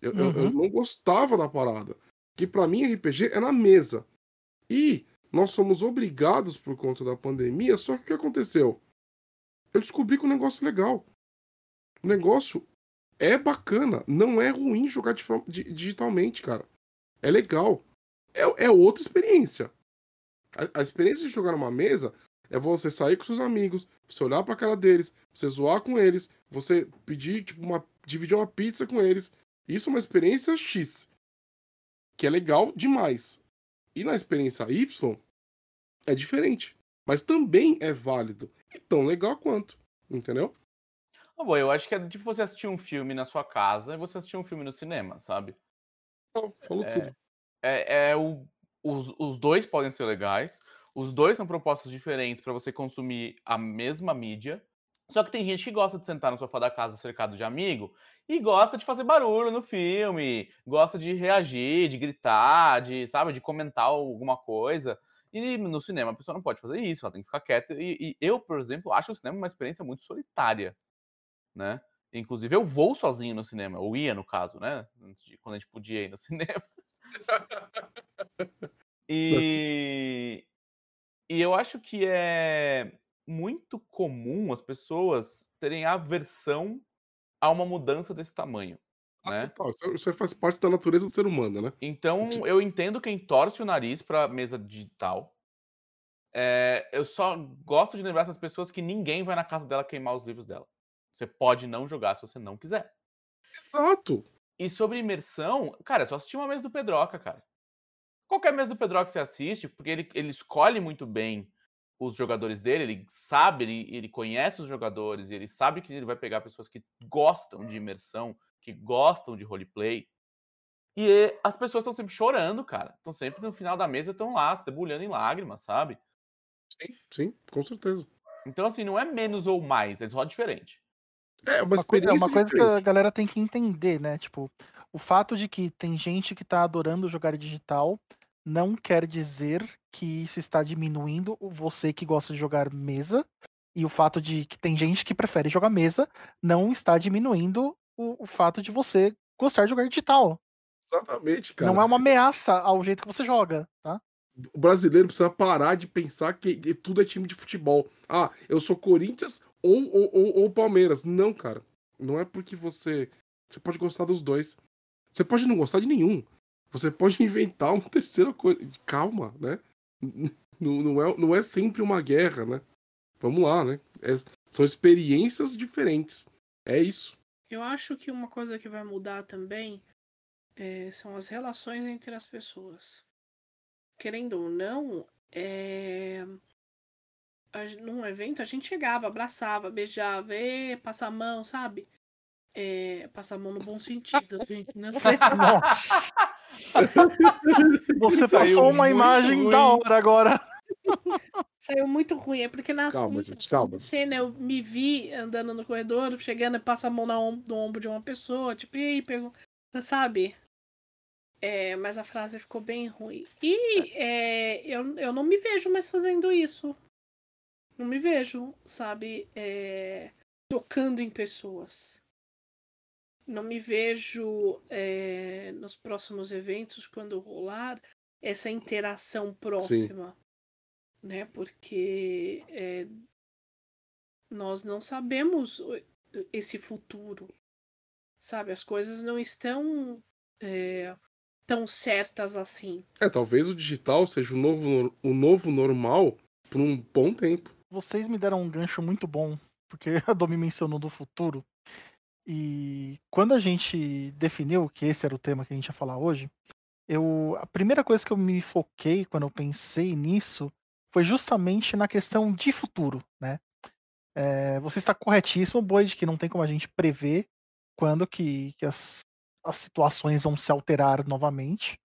Eu, eu- eu Uhum. não gostava da parada. Que pra mim RPG é na mesa. E nós somos obrigados por conta da pandemia, só que o que aconteceu? Eu descobri que o negócio é legal. O negócio é bacana. Não é ruim jogar digitalmente, cara. É legal. É, é outra experiência. A, a experiência de jogar numa mesa é você sair com seus amigos, você olhar pra cara deles, você zoar com eles, você pedir, tipo, uma, dividir uma pizza com eles. Isso é uma experiência X. Que é legal demais. E na experiência Y é diferente. Mas também é válido. E tão legal quanto. Entendeu? Ah, bom, eu acho que é tipo você assistir um filme na sua casa e você assistir um filme no cinema, sabe? Não, falou É, tudo. É, é o, os, os dois podem ser legais. Os dois são propostas diferentes para você consumir a mesma mídia. Só que tem gente que gosta de sentar no sofá da casa cercado de amigo e gosta de fazer barulho no filme, gosta de reagir, de gritar, de, sabe, de comentar alguma coisa. E no cinema a pessoa não pode fazer isso, ela tem que ficar quieta. E, e eu, por exemplo, acho o cinema uma experiência muito solitária, né? Inclusive eu vou sozinho no cinema, ou ia no caso, né? Quando a gente podia ir no cinema. E, e eu acho que é muito comum as pessoas terem aversão a uma mudança desse tamanho. Ah, né? total. Isso, isso faz parte da natureza do ser humano, né? Então eu entendo quem torce o nariz para mesa digital. É, eu só gosto de lembrar essas pessoas que ninguém vai na casa dela queimar os livros dela. Você pode não jogar se você não quiser. Exato. E sobre imersão, cara, é só assistir uma mesa do Pedroca, cara. Qualquer mesa do Pedroca você assiste, porque ele, ele escolhe muito bem os jogadores dele, ele sabe, ele, ele conhece os jogadores, e ele sabe que ele vai pegar pessoas que gostam de imersão, que gostam de roleplay. E as pessoas estão sempre chorando, cara. Estão sempre no final da mesa, estão lá, se debulhando em lágrimas, sabe? Sim, sim, com certeza. Então, assim, não é menos ou mais, é só diferente. É uma Uma, é experiência uma coisa que a galera tem que entender, né? Tipo, o fato de que tem gente que tá adorando jogar digital não quer dizer que isso está diminuindo você que gosta de jogar mesa. E o fato de que tem gente que prefere jogar mesa não está diminuindo o, o fato de você gostar de jogar digital. Exatamente, cara. Não é uma ameaça ao jeito que você joga, tá? O brasileiro precisa parar de pensar que tudo é time de futebol. Ah, eu sou Corinthians ou, ou, ou, ou Palmeiras. Não, cara. Não é porque você. Você pode gostar dos dois. Você pode não gostar de nenhum. Você pode inventar uma terceira coisa. Calma, né? Não, não, é, não é sempre uma guerra, né? Vamos lá, né? É- são experiências diferentes. É isso. Eu acho que uma coisa que vai mudar também é, são as relações entre as pessoas. Querendo ou não, é, num evento a gente chegava, abraçava, beijava, e, passa a mão, sabe? É, passa a mão no bom sentido, gente. Não sei. Nossa! Você Saiu passou uma imagem da ruim. hora agora. Saiu muito ruim, é porque na Calma, gente, calma. cena eu me vi andando no corredor, chegando e passa a mão na om- no ombro de uma pessoa, tipo, e aí, pergunta, sabe? É, mas a frase ficou bem ruim. E é, eu, eu não me vejo mais fazendo isso. Não me vejo, sabe? É, tocando em pessoas. não me vejo é, nos próximos eventos, quando rolar, essa interação próxima. Sim. Né? Porque é, nós não sabemos esse futuro. Sabe? As coisas não estão é, tão certas assim. É, talvez o digital seja o novo, o novo normal por um bom tempo. Vocês me deram um gancho muito bom, porque a Domi mencionou do futuro. E quando a gente definiu que esse era o tema que a gente ia falar hoje, eu a primeira coisa que eu me foquei quando eu pensei nisso foi justamente na questão de futuro, né? É, você está corretíssimo, Boyd, que não tem como a gente prever quando que, que as, as situações vão se alterar novamente.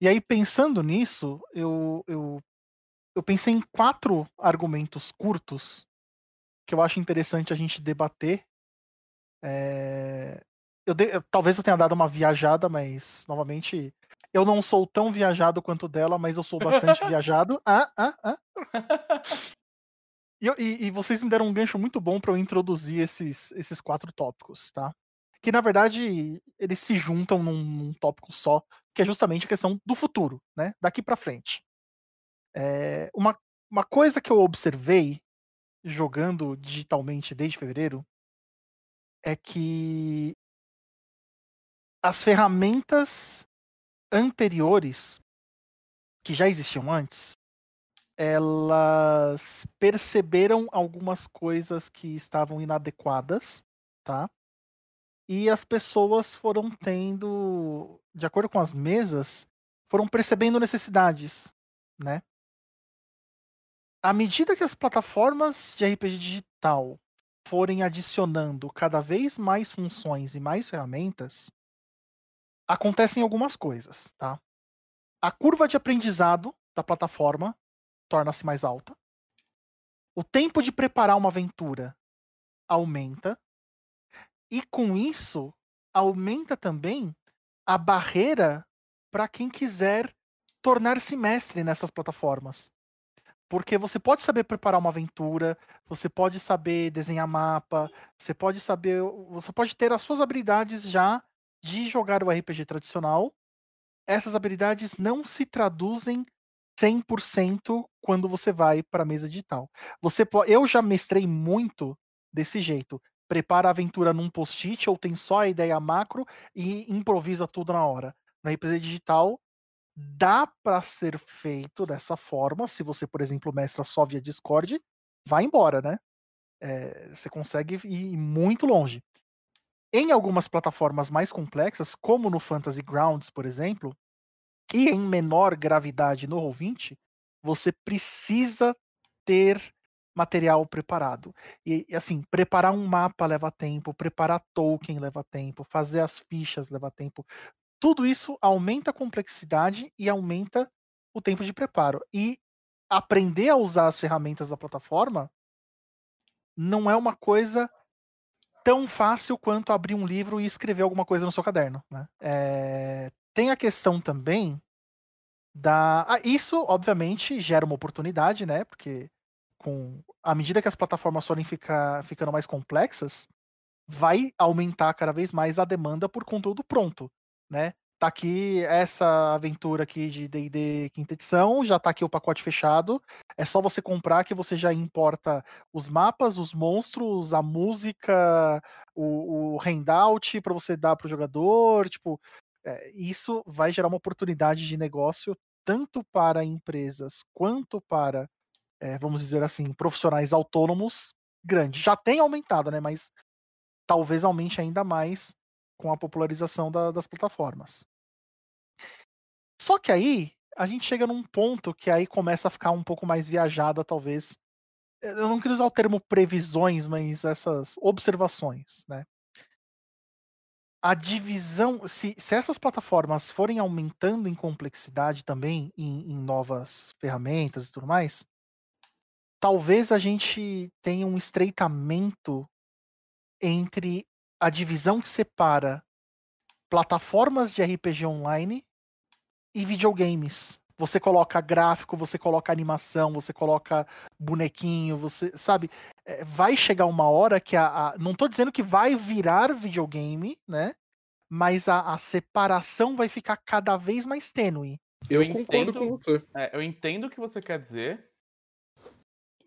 E aí, pensando nisso, eu, eu, eu pensei em quatro argumentos curtos que eu acho interessante a gente debater. É, eu de, talvez eu tenha dado uma viajada, mas, novamente, eu não sou tão viajado quanto dela, mas eu sou bastante viajado. Ah, ah, ah. E, e, e, vocês me deram um gancho muito bom para eu introduzir esses, esses quatro tópicos, tá? Que na verdade eles se juntam num, num tópico só, que é justamente a questão do futuro, né? Daqui para frente. É, uma, uma coisa que eu observei jogando digitalmente desde fevereiro é que as ferramentas anteriores que já existiam antes elas perceberam algumas coisas que estavam inadequadas, tá? E as pessoas foram tendo, de acordo com as mesas, foram percebendo necessidades, né? À medida que as plataformas de RPG digital forem adicionando cada vez mais funções e mais ferramentas, acontecem algumas coisas, tá? A curva de aprendizado da plataforma torna-se mais alta. O tempo de preparar uma aventura aumenta. E com isso, aumenta também a barreira para quem quiser tornar-se mestre nessas plataformas. Porque você pode saber preparar uma aventura, você pode saber desenhar mapa, você pode saber, você pode ter as suas habilidades já de jogar o RPG tradicional. Essas habilidades não se traduzem 100% quando você vai para a mesa digital. Você pode, eu já mestrei muito desse jeito. Prepara a aventura num post-it ou tem só a ideia macro e improvisa tudo na hora. Na RPG digital dá para ser feito dessa forma. Se você, por exemplo, mestra só via Discord, vai embora, né? É, você consegue ir muito longe. Em algumas plataformas mais complexas, como no Fantasy Grounds, por exemplo, e em menor gravidade no Roll20, você precisa ter material preparado. E assim, preparar um mapa leva tempo, preparar token leva tempo, fazer as fichas leva tempo. Tudo isso aumenta a complexidade e aumenta o tempo de preparo. E aprender a usar as ferramentas da plataforma não é uma coisa tão fácil quanto abrir um livro e escrever alguma coisa no seu caderno. Né? É, tem a questão também da. Ah, isso, obviamente, gera uma oportunidade, né? Porque com à medida que as plataformas forem ficar, ficando mais complexas, vai aumentar cada vez mais a demanda por conteúdo pronto, né? Tá aqui essa aventura aqui de D&D quinta edição, já tá aqui o pacote fechado. É só você comprar que você já importa os mapas, os monstros, a música, o, o handout para você dar pro jogador, tipo, é, isso vai gerar uma oportunidade de negócio tanto para empresas quanto para, é, vamos dizer assim, profissionais autônomos grande. Já tem aumentado, né? Mas talvez aumente ainda mais com a popularização da, das plataformas. Só que aí a gente chega num ponto que aí começa a ficar um pouco mais viajada, talvez. Eu não queria usar o termo previsões, mas essas observações, né? a divisão, se, se essas plataformas forem aumentando em complexidade também, em, em novas ferramentas e tudo mais, talvez a gente tenha um estreitamento entre a divisão que separa plataformas de RPG online e videogames. Você coloca gráfico, você coloca animação, você coloca bonequinho, você sabe? é, vai chegar uma hora que a, a, Não tô dizendo que vai virar videogame, né? Mas a, a separação vai ficar cada vez mais tênue. Eu, Eu concordo entendo. com você. É, eu entendo o que você quer dizer,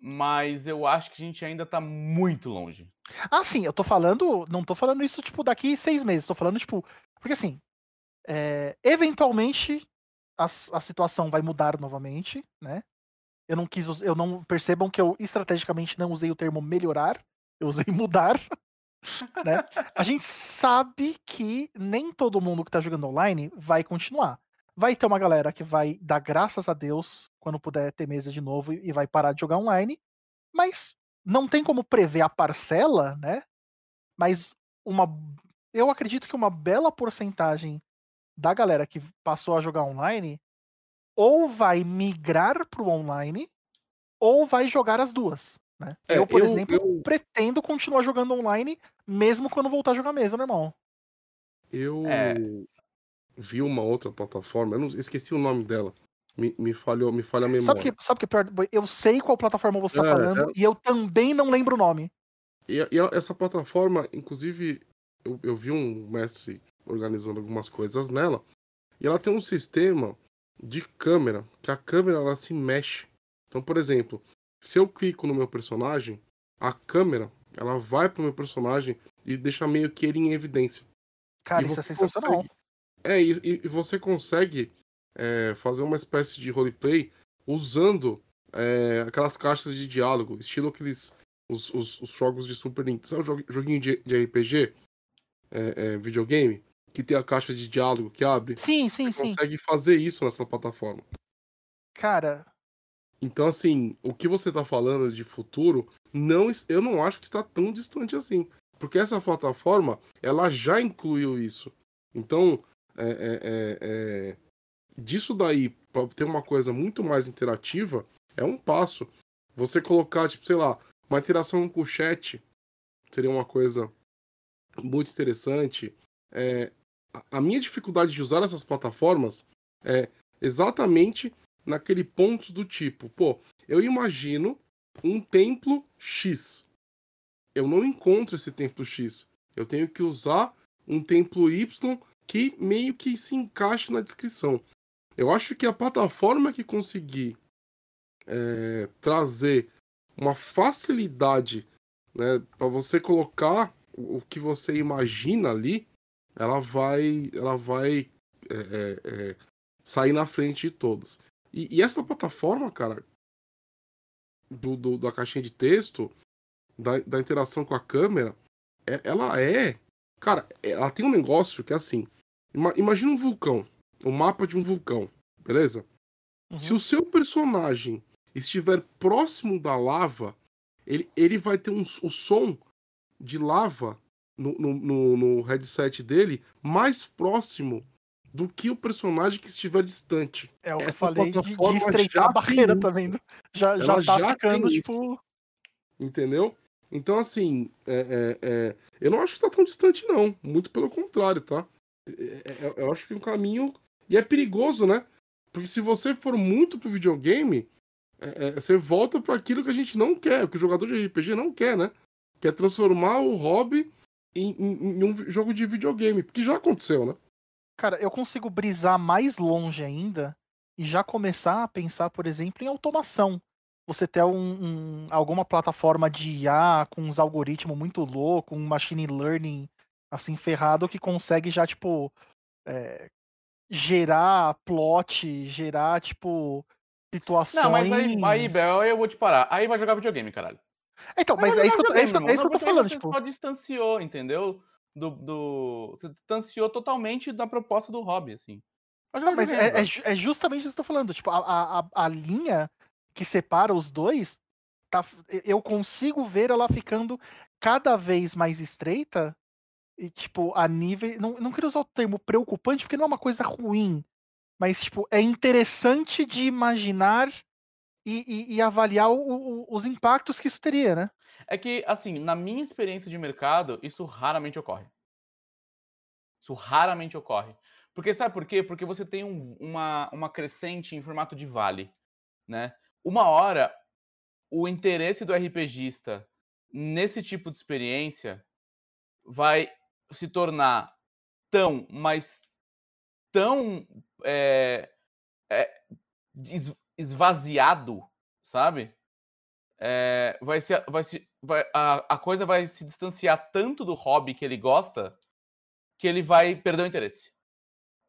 mas eu acho que a gente ainda tá muito longe. Ah, sim, eu tô falando. Não tô falando isso, tipo, daqui seis meses. Tô falando, tipo. Porque assim. é, eventualmente a, a situação vai mudar novamente, né? Eu não quis. Eu não. Percebam que eu estrategicamente não usei o termo melhorar. Eu usei mudar. né? A gente sabe que nem todo mundo que tá jogando online vai continuar. Vai ter uma galera que vai dar graças a Deus quando puder ter mesa de novo e vai parar de jogar online. Mas não tem como prever a parcela, né? Mas uma. Eu acredito que uma bela porcentagem da galera que passou a jogar online ou vai migrar pro online ou vai jogar as duas. Né? É, eu, por eu- exemplo, eu- pretendo continuar jogando online mesmo quando voltar a jogar mesa normal. Eu É. vi uma outra plataforma, eu não, esqueci o nome dela. Me, me falhou, me falha a memória. Sabe que, sabe que é pior? Eu sei qual plataforma você tá É, falando e eu também não lembro o nome. E, e essa plataforma, inclusive, eu, eu vi um mestre organizando algumas coisas nela, e ela tem um sistema de câmera, que a câmera ela se mexe. Então, por exemplo, se eu clico no meu personagem, a câmera ela vai pro meu personagem e deixa meio que ele em evidência. Cara, E isso é sensacional. consegue- É, e, e- você consegue é, fazer uma espécie de roleplay usando é, aquelas caixas de diálogo, estilo aqueles os, os- os jogos de Super Nintendo, sabe joguinho de, de RPG, é, é, videogame, que tem a caixa de diálogo que abre. Sim, sim, Você sim. consegue fazer isso nessa plataforma. Cara, Então, assim, o que você tá falando de futuro, não, eu não acho que está tão distante assim. Porque essa plataforma, ela já incluiu isso. Então, é, é, é, é, disso daí, para ter uma coisa muito mais interativa, é um passo. Você colocar, tipo, sei lá, uma interação com o chat seria uma coisa muito interessante. É, a- minha dificuldade de usar essas plataformas é exatamente naquele ponto do tipo, pô, eu imagino um templo X. Eu não encontro esse templo X. Eu tenho que usar um templo Y que meio que se encaixe na descrição. Eu acho que a plataforma que conseguir é, trazer uma facilidade né, para você colocar o, que você imagina ali, ela vai, ela vai é, é, é, sair na frente de todas. E, e essa plataforma, cara, do, do- da caixinha de texto, da, da interação com a câmera, é- ela é. Cara, ela tem um negócio que é assim. ima- imagina um vulcão. O mapa de um vulcão, beleza? uhum. Se o seu personagem estiver próximo da lava, ele, ele vai ter um, o som de lava no, no, no- no headset dele mais próximo do que o personagem que estiver distante. é o que eu essa falei de, de estreitar a barreira, tem tá vendo? Já, já Ela tá já ficando, isso. tipo. Entendeu? Então, assim, é, é, é, eu não acho que tá tão distante, não. Muito pelo contrário, tá? É, é, eu acho que é um caminho. E é perigoso, né? Porque se você for muito pro videogame, é, é, você volta para aquilo que a gente não quer, o que o jogador de RPG não quer, né? Que é transformar o hobby em, em- em um jogo de videogame. Porque já aconteceu, né? Cara, eu consigo brisar mais longe ainda e já começar a pensar, por exemplo, em automação. Você ter um, um- alguma plataforma de IA com uns algoritmos muito loucos, um machine learning assim ferrado que consegue já, tipo, é, gerar plot, gerar, tipo, situações. Não, mas aí, aí, Bel, aí eu vou te parar. Aí vai jogar videogame, caralho. Então, mas Vai é isso que eu, é isso, é isso que eu tô falando, Você tipo. só distanciou, entendeu? Do, do... Você distanciou totalmente da proposta do hobby, assim. Não, mas é, é é justamente isso que eu tô falando. Tipo, a, a- a linha que separa os dois, tá, eu consigo ver ela ficando cada vez mais estreita. E, tipo, a nível. Não, não queria usar o termo preocupante, porque não é uma coisa ruim. Mas, tipo, é interessante de imaginar e, e- e avaliar o- o- os impactos que isso teria, né? É que, assim, na minha experiência de mercado, isso raramente ocorre. Isso raramente ocorre. Porque sabe por quê? Porque você tem um- uma, uma crescente em formato de vale, né? Uma hora, o interesse do RPGista nesse tipo de experiência, vai se tornar tão, mas tão é, é, esvaziado, sabe? É, vai ser, vai se, vai, a, a coisa vai se distanciar tanto do hobby que ele gosta que ele vai perder o interesse.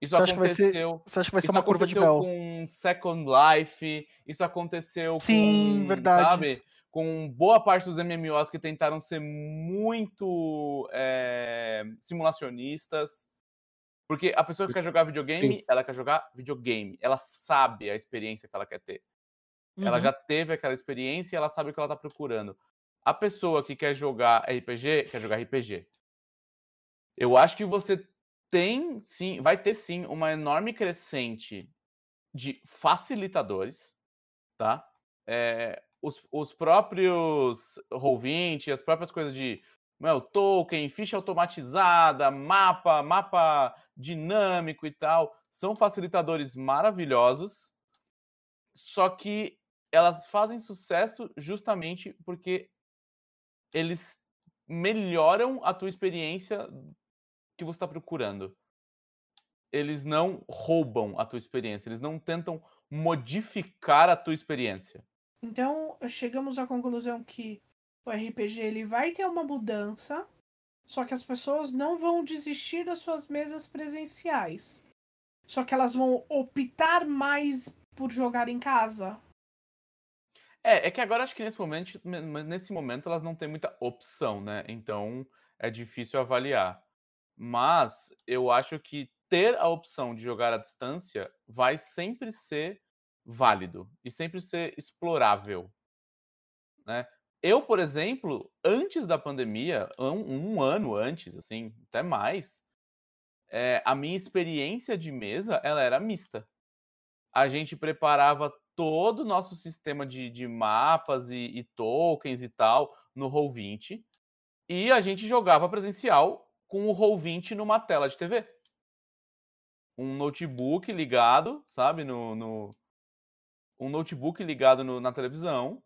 Isso Você vai ser- aconteceu. Você acha que vai ser Isso uma curva de aconteceu com Second Life, isso aconteceu Sim, com, verdade. sabe, com boa parte dos MMOs que tentaram ser muito é, simulacionistas. Porque a pessoa que quer jogar videogame, ela quer jogar videogame. Ela sabe a experiência que ela quer ter. Ela Uhum. já teve aquela experiência e ela sabe o que ela tá procurando. A pessoa que quer jogar RPG, quer jogar RPG. Eu acho que você tem sim, vai ter sim uma enorme crescente de facilitadores, tá? É, os, os próprios Roll20, as próprias coisas de meu, token, ficha automatizada, mapa, mapa dinâmico e tal, são facilitadores maravilhosos, só que elas fazem sucesso justamente porque eles melhoram a tua experiência que você está procurando. Eles não roubam a tua experiência, eles não tentam modificar a tua experiência. Então, chegamos à conclusão que o RPG ele vai ter uma mudança, só que as pessoas não vão desistir das suas mesas presenciais. Só que elas vão optar mais por jogar em casa. É, é que agora acho que nesse momento, nesse momento elas não têm muita opção, né? Então é difícil avaliar. Mas eu acho que ter a opção de jogar à distância vai sempre ser válido e sempre ser explorável, né? Eu, por exemplo, antes da pandemia, um, um ano antes, assim, até mais, é, a minha experiência de mesa ela era mista. A gente preparava todo o nosso sistema de, de mapas e, e, tokens e tal no Roll20 e a gente jogava presencial com o Roll20 numa tela de TV. Um notebook ligado, sabe, no, no um notebook ligado no, na televisão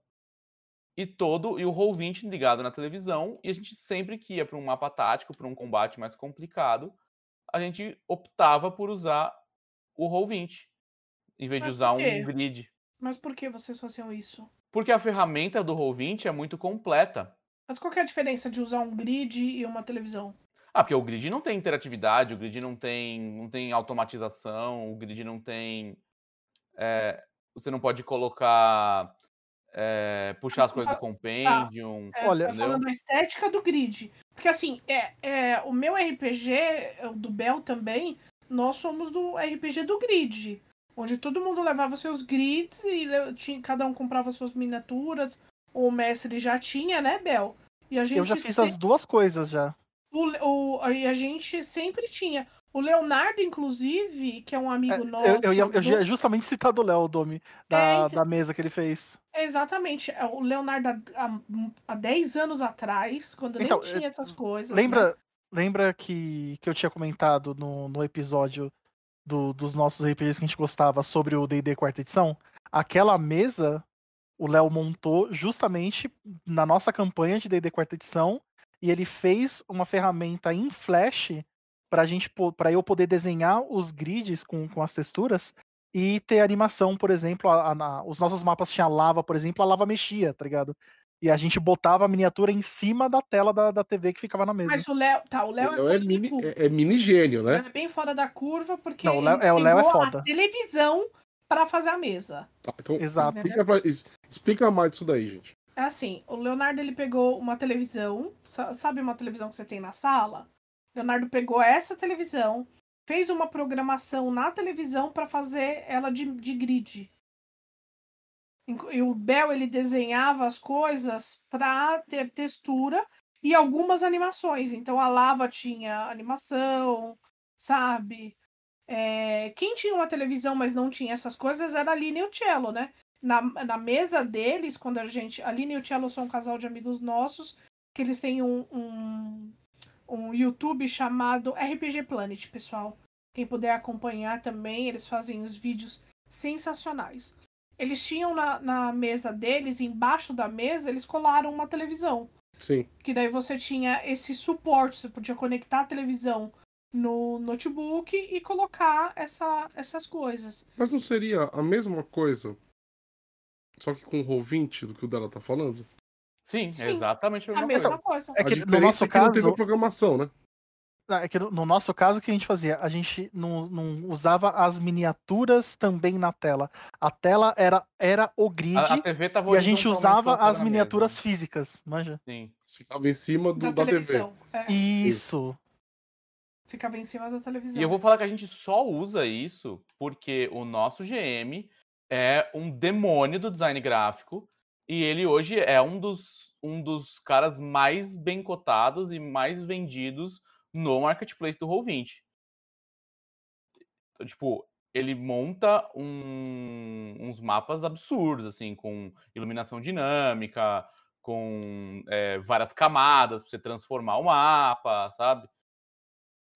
e todo e o Roll20 ligado na televisão e a gente sempre que ia para um mapa tático, para um combate mais complicado, a gente optava por usar o Roll20 em vez Mas de usar um grid. Mas por que vocês faziam isso? Porque a ferramenta do Roll20 é muito completa. Mas qual que é a diferença de usar um grid e uma televisão? Ah, porque o grid não tem interatividade, o grid não tem, não tem automatização, o grid não tem. é, você não pode colocar. é, puxar as coisas do compendium. É, Olha, tá entendeu? falando da estética do grid. Porque assim, é, é, o meu RPG, o do Bel também, nós somos do RPG do grid. Onde todo mundo levava seus grids e tinha, cada um comprava suas miniaturas. O mestre já tinha, né, Bel? E a gente Eu já fiz se- as duas coisas já. O, o, e a gente sempre tinha. O Leonardo, inclusive, que é um amigo É, nosso. eu, eu ia, eu do- ia justamente citar do Léo, o Domi, da, É, então- da mesa que ele fez. Exatamente. é, O Leonardo, há, há 10 anos atrás, quando Então, nem tinha essas coisas. né? Lembra, lembra que, que eu tinha comentado no, no episódio do- dos nossos RPGs que a gente gostava sobre o D&D quarta edição? Aquela mesa o Léo montou justamente na nossa campanha de D&D quarta edição e ele fez uma ferramenta em Flash para gente para eu poder desenhar os grids com, com as texturas e ter animação, por exemplo, a- a- os nossos mapas tinha lava, por exemplo, a lava mexia, tá ligado? E a gente botava a miniatura em cima da tela da, da TV que ficava na mesa. Mas o Léo. Tá, o Léo é, é mini, é, é mini gênio, né? É bem fora da curva, porque Não, o Léo- ele é, o Léo é foda. a televisão para fazer a mesa. Tá, então, Exato. Explica, explica mais disso daí, gente. É assim, o Leonardo ele pegou uma televisão, sa- sabe uma televisão que você tem na sala? Leonardo pegou essa televisão, fez uma programação na televisão para fazer ela de, de grid. E o Bel ele desenhava as coisas para ter textura e algumas animações. Então a lava tinha animação, sabe? É, quem tinha uma televisão, mas não tinha essas coisas, era a Aline e o Cello, né? Na, na mesa deles, quando a gente. A Aline e o Cello são um casal de amigos nossos, que eles têm um, um, um YouTube chamado RPG Planet, pessoal. Quem puder acompanhar também, eles fazem os vídeos sensacionais. Eles tinham na, na mesa deles, embaixo da mesa, eles colaram uma televisão. Sim. Que daí você tinha esse suporte, você podia conectar a televisão no notebook e colocar essa, essas coisas. Mas não seria a mesma coisa, só que com o Roll20 do que o dela tá falando? Sim, Sim, exatamente a A mesma mesma coisa. coisa. É a que no nosso é que não teve caso- a programação, né? Ah, É que no no nosso caso, o que a gente fazia? A gente não, não usava as miniaturas também na tela. A tela era, era o grid A, a TV tava e a gente usava as miniaturas mesa. físicas, manja? Sim. Ficava em cima do, Da, da, TV. É, Isso. ficava em cima da televisão. E eu vou falar que a gente só usa isso porque o nosso GM é um demônio do design gráfico e ele hoje é um dos, um dos caras mais bem cotados e mais vendidos no marketplace do Roll20. Então, tipo, ele monta um- uns mapas absurdos, assim, com iluminação dinâmica, com é, várias camadas pra você transformar o mapa, sabe?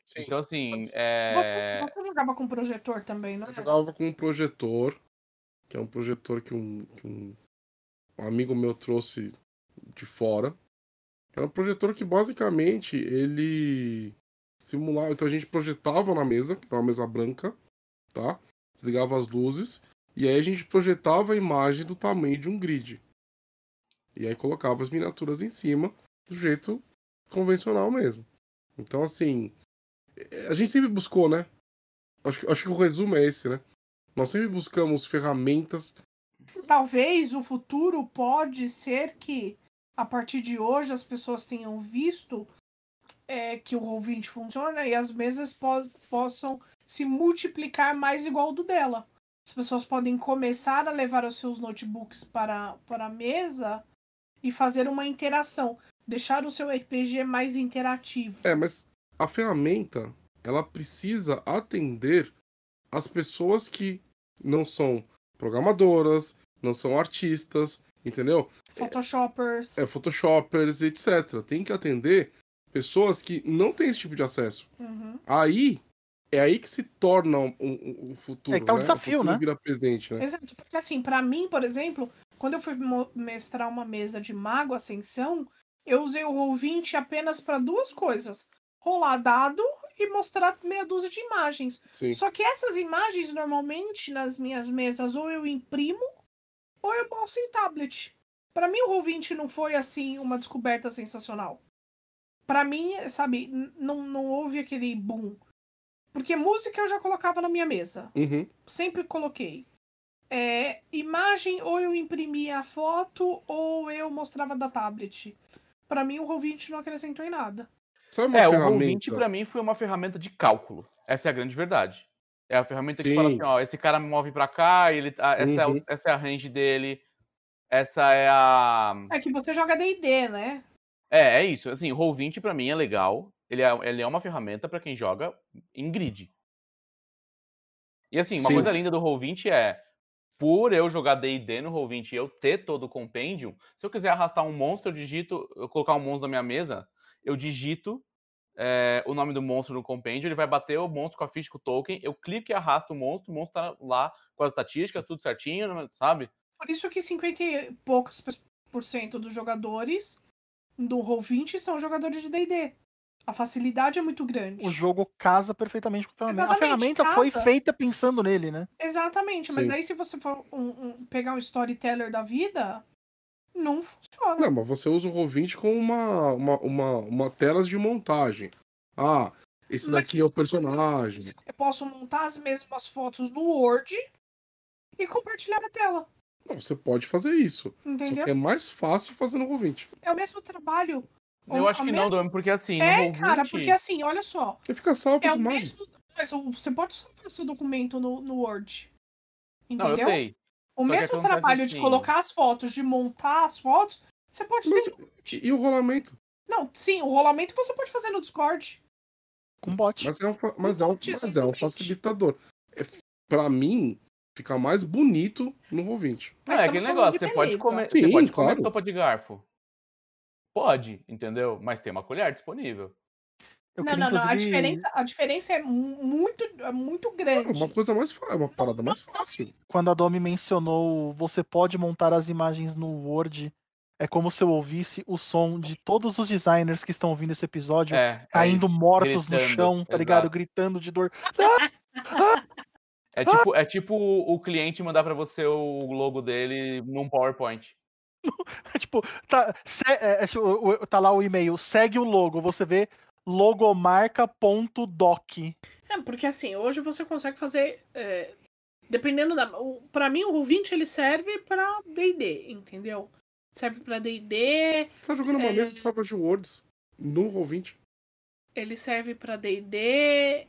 Sim. Então, assim, Você, é... você jogava com projetor também, não Eu é? jogava com um projetor, que é um projetor que um, que um, amigo meu trouxe de fora. Era um projetor que basicamente ele simulava. Então a gente projetava na mesa, que era uma mesa branca, tá? Desligava as luzes. E aí a gente projetava a imagem do tamanho de um grid. E aí colocava as miniaturas em cima, do jeito convencional mesmo. Então, assim, é, a gente sempre buscou, né? Acho, acho que o resumo é esse, né? Nós sempre buscamos ferramentas. Talvez o futuro pode ser que a partir de hoje as pessoas tenham visto é, que o Roll20 funciona e as mesas po- possam se multiplicar mais igual ao do dela. As pessoas podem começar a levar os seus notebooks para, para a mesa e fazer uma interação, deixar o seu RPG mais interativo. É, mas a ferramenta, ela precisa atender as pessoas que não são programadoras, não são artistas, entendeu? Photoshoppers. É photoshopers, etc. Tem que atender pessoas que não têm esse tipo de acesso. Uhum. Aí é aí que se torna o, o- o futuro. É que tá o né? desafio, né? Vira presente, né? Exato, porque assim, pra mim, por exemplo, quando eu fui mestrar uma mesa de Mago Ascensão, eu usei o Roll20 apenas para duas coisas: rolar dado e mostrar meia dúzia de imagens. Sim. Só que essas imagens, normalmente, nas minhas mesas, ou eu imprimo, ou eu mostro em tablet. Pra mim, o Roll20 não foi, assim, uma descoberta sensacional. Pra mim, sabe, não, não houve aquele boom. Porque música eu já colocava na minha mesa Uhum. sempre coloquei. É, imagem, ou eu imprimia a foto, ou eu mostrava da tablet. Pra mim, o Roll20 não acrescentou em nada. Sabe uma É, o ferramenta? Roll20 pra mim foi uma ferramenta de cálculo. Essa é a grande verdade. É a ferramenta que fala Sim. assim, ó, esse cara move pra cá, ele, tá- essa, é, Uhum. o- essa é a range dele, essa é a... É que você joga D&D, né? É, é isso. Assim, o Roll20 pra mim é legal. Ele é, ele é uma ferramenta pra quem joga em grid. E assim, uma Sim. coisa linda do Roll20 é, por eu jogar D&D no Roll20 e eu ter todo o compendium, se eu quiser arrastar um monstro, eu digito, eu colocar um monstro na minha mesa, eu digito é, o nome do monstro no compêndio, ele vai bater o monstro com a ficha com o token, eu clico e arrasto o monstro, o monstro tá lá com as estatísticas, tudo certinho, sabe? Por isso que 50 e poucos por cento dos jogadores do Roll20 são jogadores de D&D. A facilidade é muito grande. O jogo casa perfeitamente com a ferramenta. a Exatamente, ferramenta foi casa. feita pensando nele, né? Exatamente, mas Sim. aí se você for um- um- pegar um storyteller da vida, não funciona. Não, mas você usa o Roll20 como uma, uma, uma, uma telas de montagem. Ah, esse Mas daqui é o personagem. Eu posso montar as mesmas fotos no Word e compartilhar na tela. Não, você pode fazer isso. Entendeu? Só que é mais fácil fazer no Roll20. É o mesmo trabalho. Eu acho que mesma- não, Dom, porque assim, no É, Roll20... cara, porque assim, olha só. Porque fica salvo É o mesmo. Mas o- você pode salvar seu documento no, no Word. Não, Entendeu? eu sei. O Só mesmo trabalho de assim- colocar as fotos, de montar as fotos, você pode Mas- ter no Word. E o rolamento? Não, sim, o rolamento você pode fazer no Discord. Com bot. Mas é um, fa- mas é um, mas é um facilitador. É, pra mim, fica mais bonito no Roll20. Mas é estamos aquele negócio, de você pode comer, Sim, você pode comer claro. sopa de garfo. Pode, entendeu? Mas tem uma colher disponível. Eu não, queria, não, não. A inclusive, diferença, a diferença é mu- muito, é muito É grande. uma coisa mais fácil, é uma parada mais fácil. quando a Domi mencionou você pode montar as imagens no Word é como se eu ouvisse o som de todos os designers que estão ouvindo esse episódio É, é caindo isso, mortos no gritando, chão, tá ligado? exato. Gritando de dor. É tipo, é tipo o cliente mandar pra você o logo dele num PowerPoint. tipo, tá, se- é, é, tá lá o e-mail, segue o logo, você vê logomarca.doc. É, porque assim, hoje você consegue fazer. é, dependendo da. Pra mim, o Roll20 ele serve pra DD, entendeu? Serve pra DD, Você tá jogando uma É. mesa de software de Words no Roll20. ele serve pra DD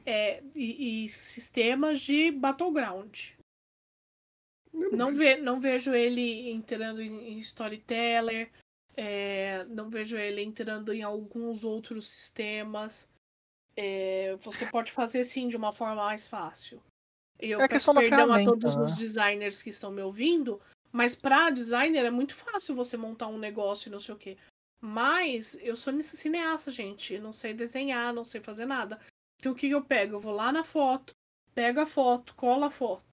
é, e, e sistemas de Battleground. Não, ve, não vejo ele entrando em, em Storyteller, é, não vejo ele entrando em alguns outros sistemas. É, você pode fazer sim de uma forma mais fácil. Eu É peço perdão a todos né? os designers que estão me ouvindo, mas para designer é muito fácil você montar um negócio e não sei o quê. Mas eu sou cineasta, gente. Eu não sei desenhar, não sei fazer nada. Então o que que eu pego? Eu vou lá na foto, pego a foto, cola a foto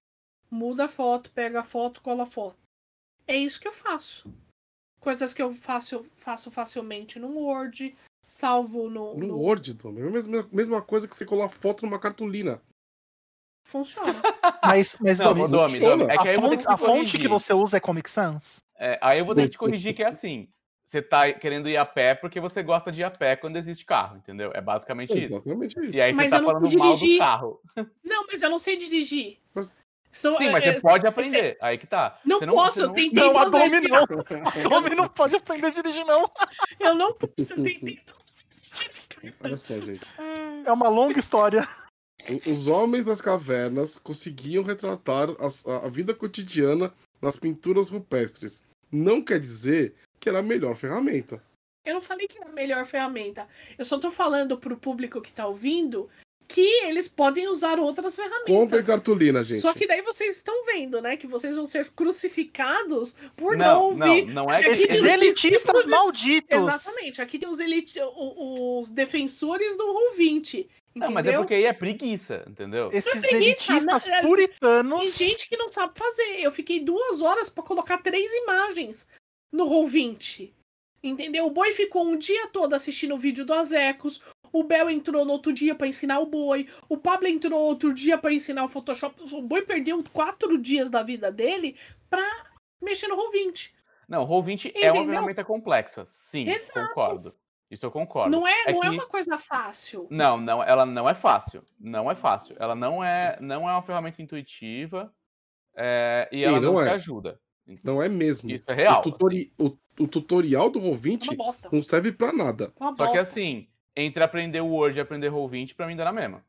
muda a foto, pega a foto, cola a foto. É isso que eu faço. Coisas que eu faço, faço facilmente no Word, salvo no. No no- Word, Tom. É a mesma, mesma coisa que você colar foto numa cartolina. Funciona. Mas, mas Não, Domi, Domi, Domi, é a, que ter fonte, a fonte que você usa é Comic Sans? É, aí eu vou ter que te corrigir que é assim. Você tá querendo ir a pé porque você gosta de ir a pé quando existe carro, entendeu? É basicamente isso. Exatamente isso. E aí Mas você tá falando mal do carro. não, mas eu não sei dirigir. Mas- São- Sim, é- mas é- você pode aprender. Aí que tá. Não Você posso, você eu tentei Não, a duas vezes. Não. A Domi não pode aprender a dirigir, não. Eu não posso, eu tentei duas vezes. Olha só, gente. É uma longa história. Os homens das cavernas conseguiam retratar a, a vida cotidiana nas pinturas rupestres. Não quer dizer que era a melhor ferramenta. Eu não falei que era a melhor ferramenta. Eu só tô falando pro público que tá ouvindo que eles podem usar outras Compre ferramentas. cartolina, gente. Só que daí vocês estão vendo, né? Que vocês vão ser crucificados por não, Não, ouvir. não, não é Esses os elitistas malditos. Exatamente. Aqui tem os, elite... o- os defensores do Roll20. Não, mas é entendeu? porque aí é preguiça, entendeu? Esses preguiça, elitistas não, é- puritanos. Tem gente que não sabe fazer. Eu fiquei duas horas pra colocar três imagens no Roll20. Entendeu? O Boi ficou um dia todo assistindo o vídeo do Azecos. O Bel entrou no outro dia pra ensinar o Boi. O Pablo entrou outro dia pra ensinar o Photoshop. O Boi perdeu quatro dias da vida dele pra mexer no Roll20. Não, Roll20 é uma ferramenta complexa. Sim, Exato. concordo. Isso eu concordo. Não é, É não é que- uma coisa fácil. Não, não, ela não é fácil. Não é fácil. Ela não é, não é uma ferramenta intuitiva é, e Sim, ela não, não te é. ajuda. Não é mesmo. Isso é real. o, tutori- o- o tutorial do É uma Roll20 bosta. não serve pra nada. Uma assim. Só que assim, entre aprender o Word e aprender Roll20, pra mim dá na mesma.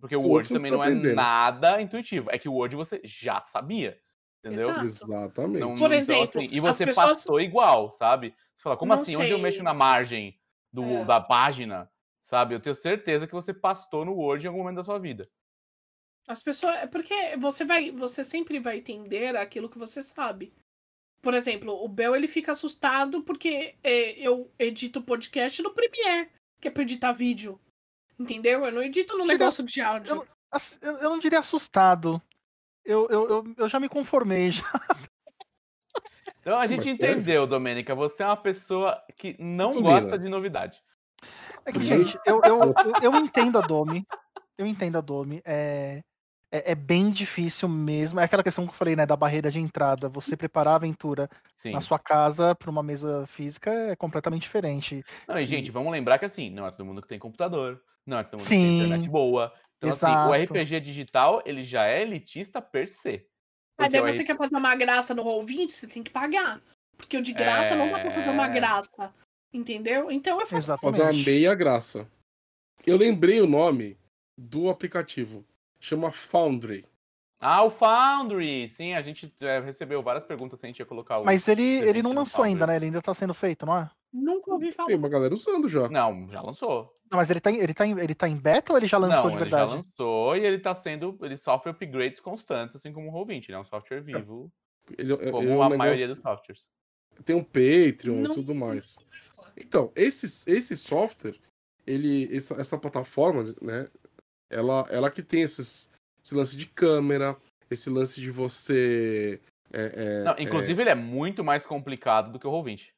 Porque o Ou Word também não é né? nada intuitivo. É que o Word você já sabia. Entendeu? Exato. Exatamente. Não- Por exemplo, assim, e as você pessoas- passou igual, sabe? Você fala, como Não assim? Onde eu sei. mexo na margem do, É. da página? Sabe? Eu tenho certeza que você pastou no Word em algum momento da sua vida. As pessoas. é Porque você vai. Você sempre vai entender aquilo que você sabe. Por exemplo, o Bel ele fica assustado porque é, eu edito podcast no Premiere, que é pra editar vídeo. Entendeu? Eu não edito no negócio de áudio. Eu, eu não diria assustado. Eu, eu, eu, eu já me conformei. Já. Então a gente deve. entendeu, Domênica. Você é uma pessoa que não Muito gosta de novidade. É que, gente, eu, eu, eu, eu entendo a Domi. Eu entendo a Domi. É, é, é bem difícil mesmo. É aquela questão que eu falei, né? Da barreira de entrada. Você preparar a aventura Sim. na sua casa para uma mesa física é completamente diferente. Não, e, gente, vamos lembrar que assim, não é todo mundo que tem computador, não é todo mundo que Sim. tem internet boa. Então, assim, o Exato. RPG digital, ele já é elitista per se. Aí Porque daí você quer fazer uma graça no Roll20, você tem que pagar. Porque o de graça não dá pra fazer uma É. graça. Entendeu? Então eu faço. Fazer uma meia graça. Eu lembrei o nome do aplicativo. Chama Foundry. Ah, o Foundry! Sim, a gente é, recebeu várias perguntas se a gente ia colocar o. Mas ele, ele não lançou ainda, né? Ele ainda tá sendo feito, não é? Nunca ouvi falar. Tem uma galera usando já. Não, já lançou. Não, mas ele tá, em- ele, tá em, ele tá em beta ou ele já lançou não, de ele verdade? já lançou e ele tá sendo. Ele sofre upgrades constantes, assim como o Roll20. Ele é um software vivo, Ele, ele como é um a negócio- maioria dos softwares. Tem um Patreon e Não- tudo mais. Então, esse, esse software, ele, essa, essa plataforma, né? Ela, ela que tem esses, esse lance de câmera, esse lance de você. é, é, Não, é, inclusive, ele é muito mais complicado do que o Roll20.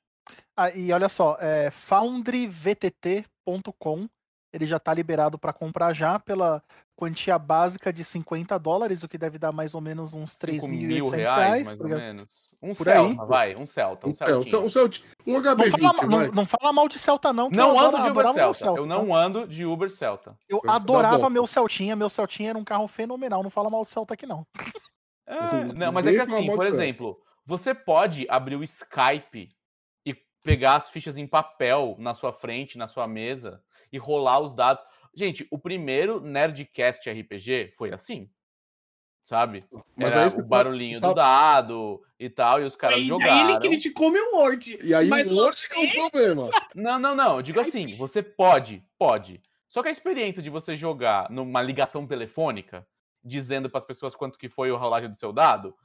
Ah, e olha só, é foundryvtt.com, ele já está liberado para comprar já pela quantia básica de 50 dólares, o que deve dar mais ou menos uns 5 mil 3.800 reais, reais. mais tá ou menos. Um Por Celta, aí. vai, um Celta, um Um Celta, um Celta, um Não HB20, fala, vai. não, não fala mal de Celta, não. Não eu ando adora- de Uber meu Celta. Eu não ando de Uber Celta. Eu adorava meu Celtinha. Meu Celtinha era um carro fenomenal. Não fala mal de Celta aqui, não. É, Não não, mas é que fala assim, por Celta. exemplo, você pode abrir o Skype e pegar as fichas em papel na sua frente, na sua mesa, e rolar os dados. Gente, o primeiro Nerdcast RPG foi assim. Sabe? Mas Era aí você o tá- barulhinho tá- do dado e tal, e os caras E jogaram. daí ele criticou meu Word. E aí Mas o outro você- é o problema. Não, não, não. Eu digo assim, você pode, pode. Só que a experiência de você jogar numa ligação telefônica, dizendo para as pessoas quanto que foi o rolagem do seu dado,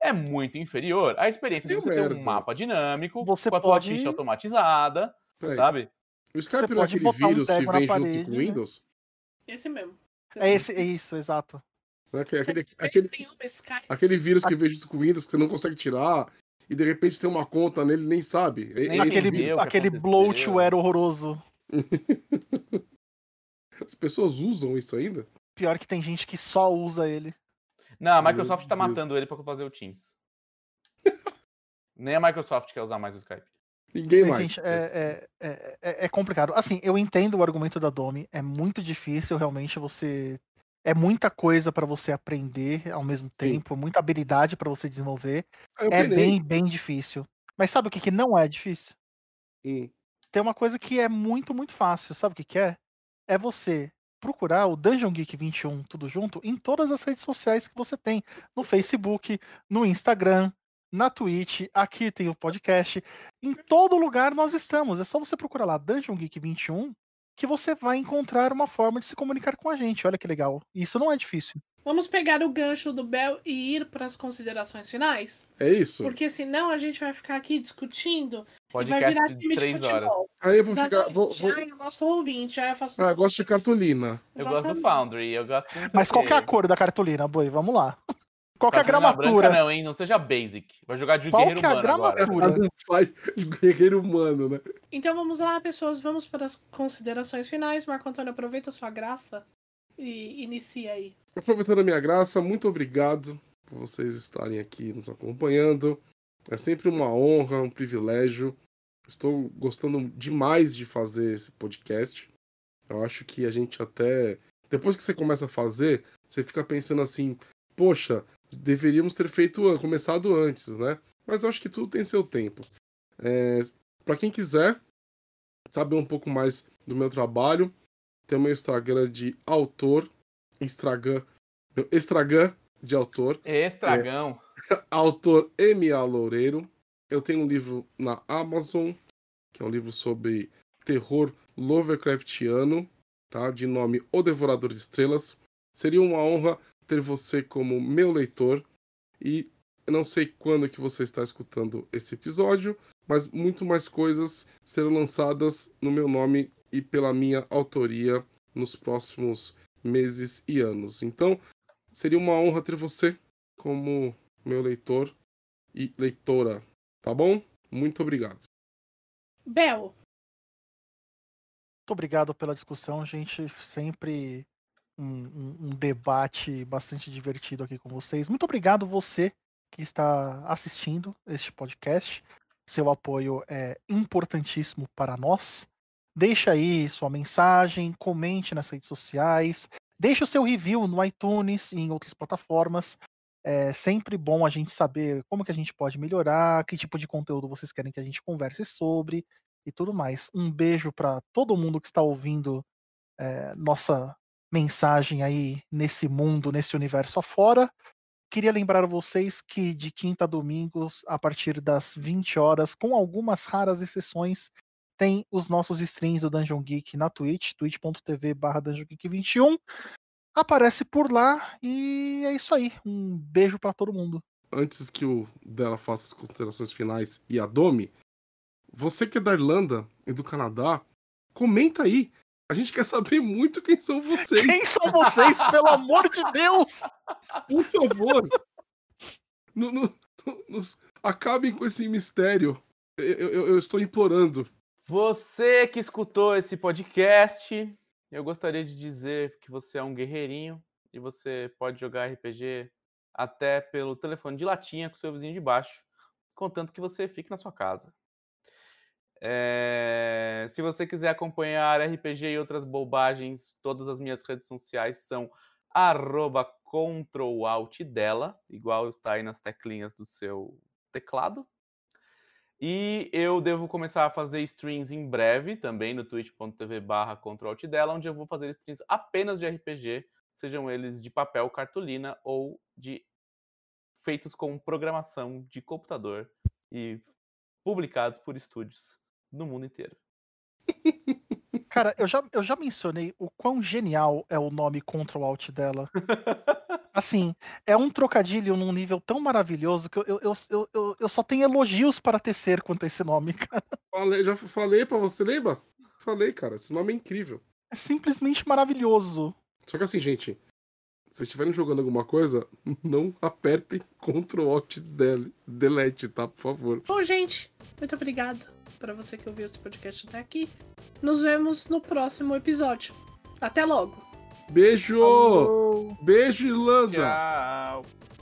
é muito inferior à experiência de Que você ter merda. um mapa dinâmico, Você com a tua pode- ficha automatizada, Peraí, sabe? O Skype Você não é pode aquele botar um vírus que vem junto parede, com o né? Windows? Esse mesmo. É esse, é isso, exato. É aquele, aquele, aquele, aquele vírus que vem junto com o Windows que você não consegue tirar e de repente você tem uma conta nele e nem sabe. É- Nem é aquele vírus. aquele bloatware horroroso. As pessoas usam isso ainda? Pior que tem gente que só usa ele. Não, a Meu Microsoft tá Deus. matando ele para fazer o Teams. Nem a Microsoft quer usar mais o Skype. Ninguém Mas, mais. gente, é, é, é, é- é complicado. Assim, eu entendo o argumento da Domi. É muito difícil, realmente, você. É muita coisa pra você aprender ao mesmo tempo, muita habilidade pra você desenvolver. Ah, eu É bem, bem difícil. Mas sabe o que, que não é difícil? Hum. Tem uma coisa que é muito, muito fácil. Sabe o que, que é? É você procurar o Dungeon Geek 21, tudo junto, em todas as redes sociais que você tem. No Facebook, no Instagram, na Twitch, aqui tem o podcast. Em todo lugar nós estamos. É só você procurar lá Dungeon Geek 21 que você vai encontrar uma forma de se comunicar com a gente. Olha que legal. Isso não é difícil. Vamos pegar o gancho do Bel e ir para as considerações finais? É isso? Porque senão a gente vai ficar aqui discutindo e vai Podcast virar de time de três horas. futebol. Aí eu vou ficar. Vou, vou... Ai, eu gosto ouvinte, aí eu faço. Ah, eu gosto de cartolina. Eu gosto do. Foundry, eu gosto Mas qual que é a cor da cartolina, boi? Vamos lá. Qual que é a Cartolina gramatura? Branca, não, hein? Não seja basic. Vai jogar de Qual guerreiro que é a humano agora. gramatura? Faz de guerreiro humano, né? Então vamos lá, pessoas, vamos para as considerações finais. Marco Antônio, aproveita a sua graça e inicia aí. Aproveitando a minha graça, muito obrigado por vocês estarem aqui nos acompanhando. É sempre uma honra, um privilégio. Estou gostando demais de fazer esse podcast. Eu acho que a gente até. Depois que você começa a fazer, você fica pensando assim: poxa, deveríamos ter feito começado antes, né? Mas eu acho que tudo tem seu tempo. É, Para quem quiser saber um pouco mais do meu trabalho, tem o meu Instagram de autor, Instagram, meu Instagram de autor, Estragão. autor M.A. Loureiro. Eu tenho um livro na Amazon, que é um livro sobre terror Lovecraftiano, tá? de nome O Devorador de Estrelas. Seria uma honra ter você como meu leitor e eu não sei quando que você está escutando esse episódio, mas muito mais coisas serão lançadas no meu nome e pela minha autoria nos próximos meses e anos. Então, seria uma honra ter você como meu leitor e leitora, tá bom? Muito obrigado. Bel, Muito obrigado pela discussão, gente. Sempre um, um- debate bastante divertido aqui com vocês. Muito obrigado você que está assistindo este podcast. Seu apoio é importantíssimo para nós. Deixa aí sua mensagem, comente nas redes sociais, deixe o seu review no iTunes e em outras plataformas. É sempre bom a gente saber como que a gente pode melhorar, que tipo de conteúdo vocês querem que a gente converse sobre e tudo mais. Um beijo para todo mundo que está ouvindo é, nossa mensagem aí nesse mundo, nesse universo afora. Queria lembrar vocês que de quinta a domingos, a partir das 20 horas, com algumas raras exceções, tem os nossos streams do Dungeon Geek na Twitch, twitch.tv barra Dungeon Geek 21. Aparece por lá e é isso aí. Um beijo para todo mundo. Antes que o dela faça as considerações finais e a Domi, você que é da Irlanda e do Canadá, comenta aí. A gente quer saber muito quem são vocês. Quem são vocês, pelo amor de Deus? Por favor. No- no- no- nos- acabem com esse mistério. Eu, eu- eu estou implorando. Você que escutou esse podcast, eu gostaria de dizer que você é um guerreirinho e você pode jogar RPG até pelo telefone de latinha com seu vizinho de baixo, contanto que você fique na sua casa. É, Se você quiser acompanhar RPG e outras bobagens, todas as minhas redes sociais são arroba Alt dela, igual está aí nas teclinhas do seu teclado. E eu devo começar a fazer streams em breve, também no twitch.tv barra dela, onde eu vou fazer streams apenas de RPG, sejam eles de papel, cartolina ou de feitos com programação de computador e publicados por estúdios no mundo inteiro. Cara, eu já, eu já mencionei o quão genial é o nome Control Alt dela. Assim, é um trocadilho num nível tão maravilhoso que eu, eu, eu, eu, eu- só tenho elogios para tecer quanto a esse nome, cara. Falei, já falei pra você, lembra? Falei, cara, esse nome é incrível. É simplesmente maravilhoso. Só que assim, gente, se vocês estiverem jogando alguma coisa, não apertem Ctrl Alt Del- Delete, tá? Por favor. Bom, gente, muito obrigada para você que ouviu esse podcast até aqui. Nos vemos no próximo episódio. Até logo! Beijo! Falou. Beijo, Irlanda! Tchau!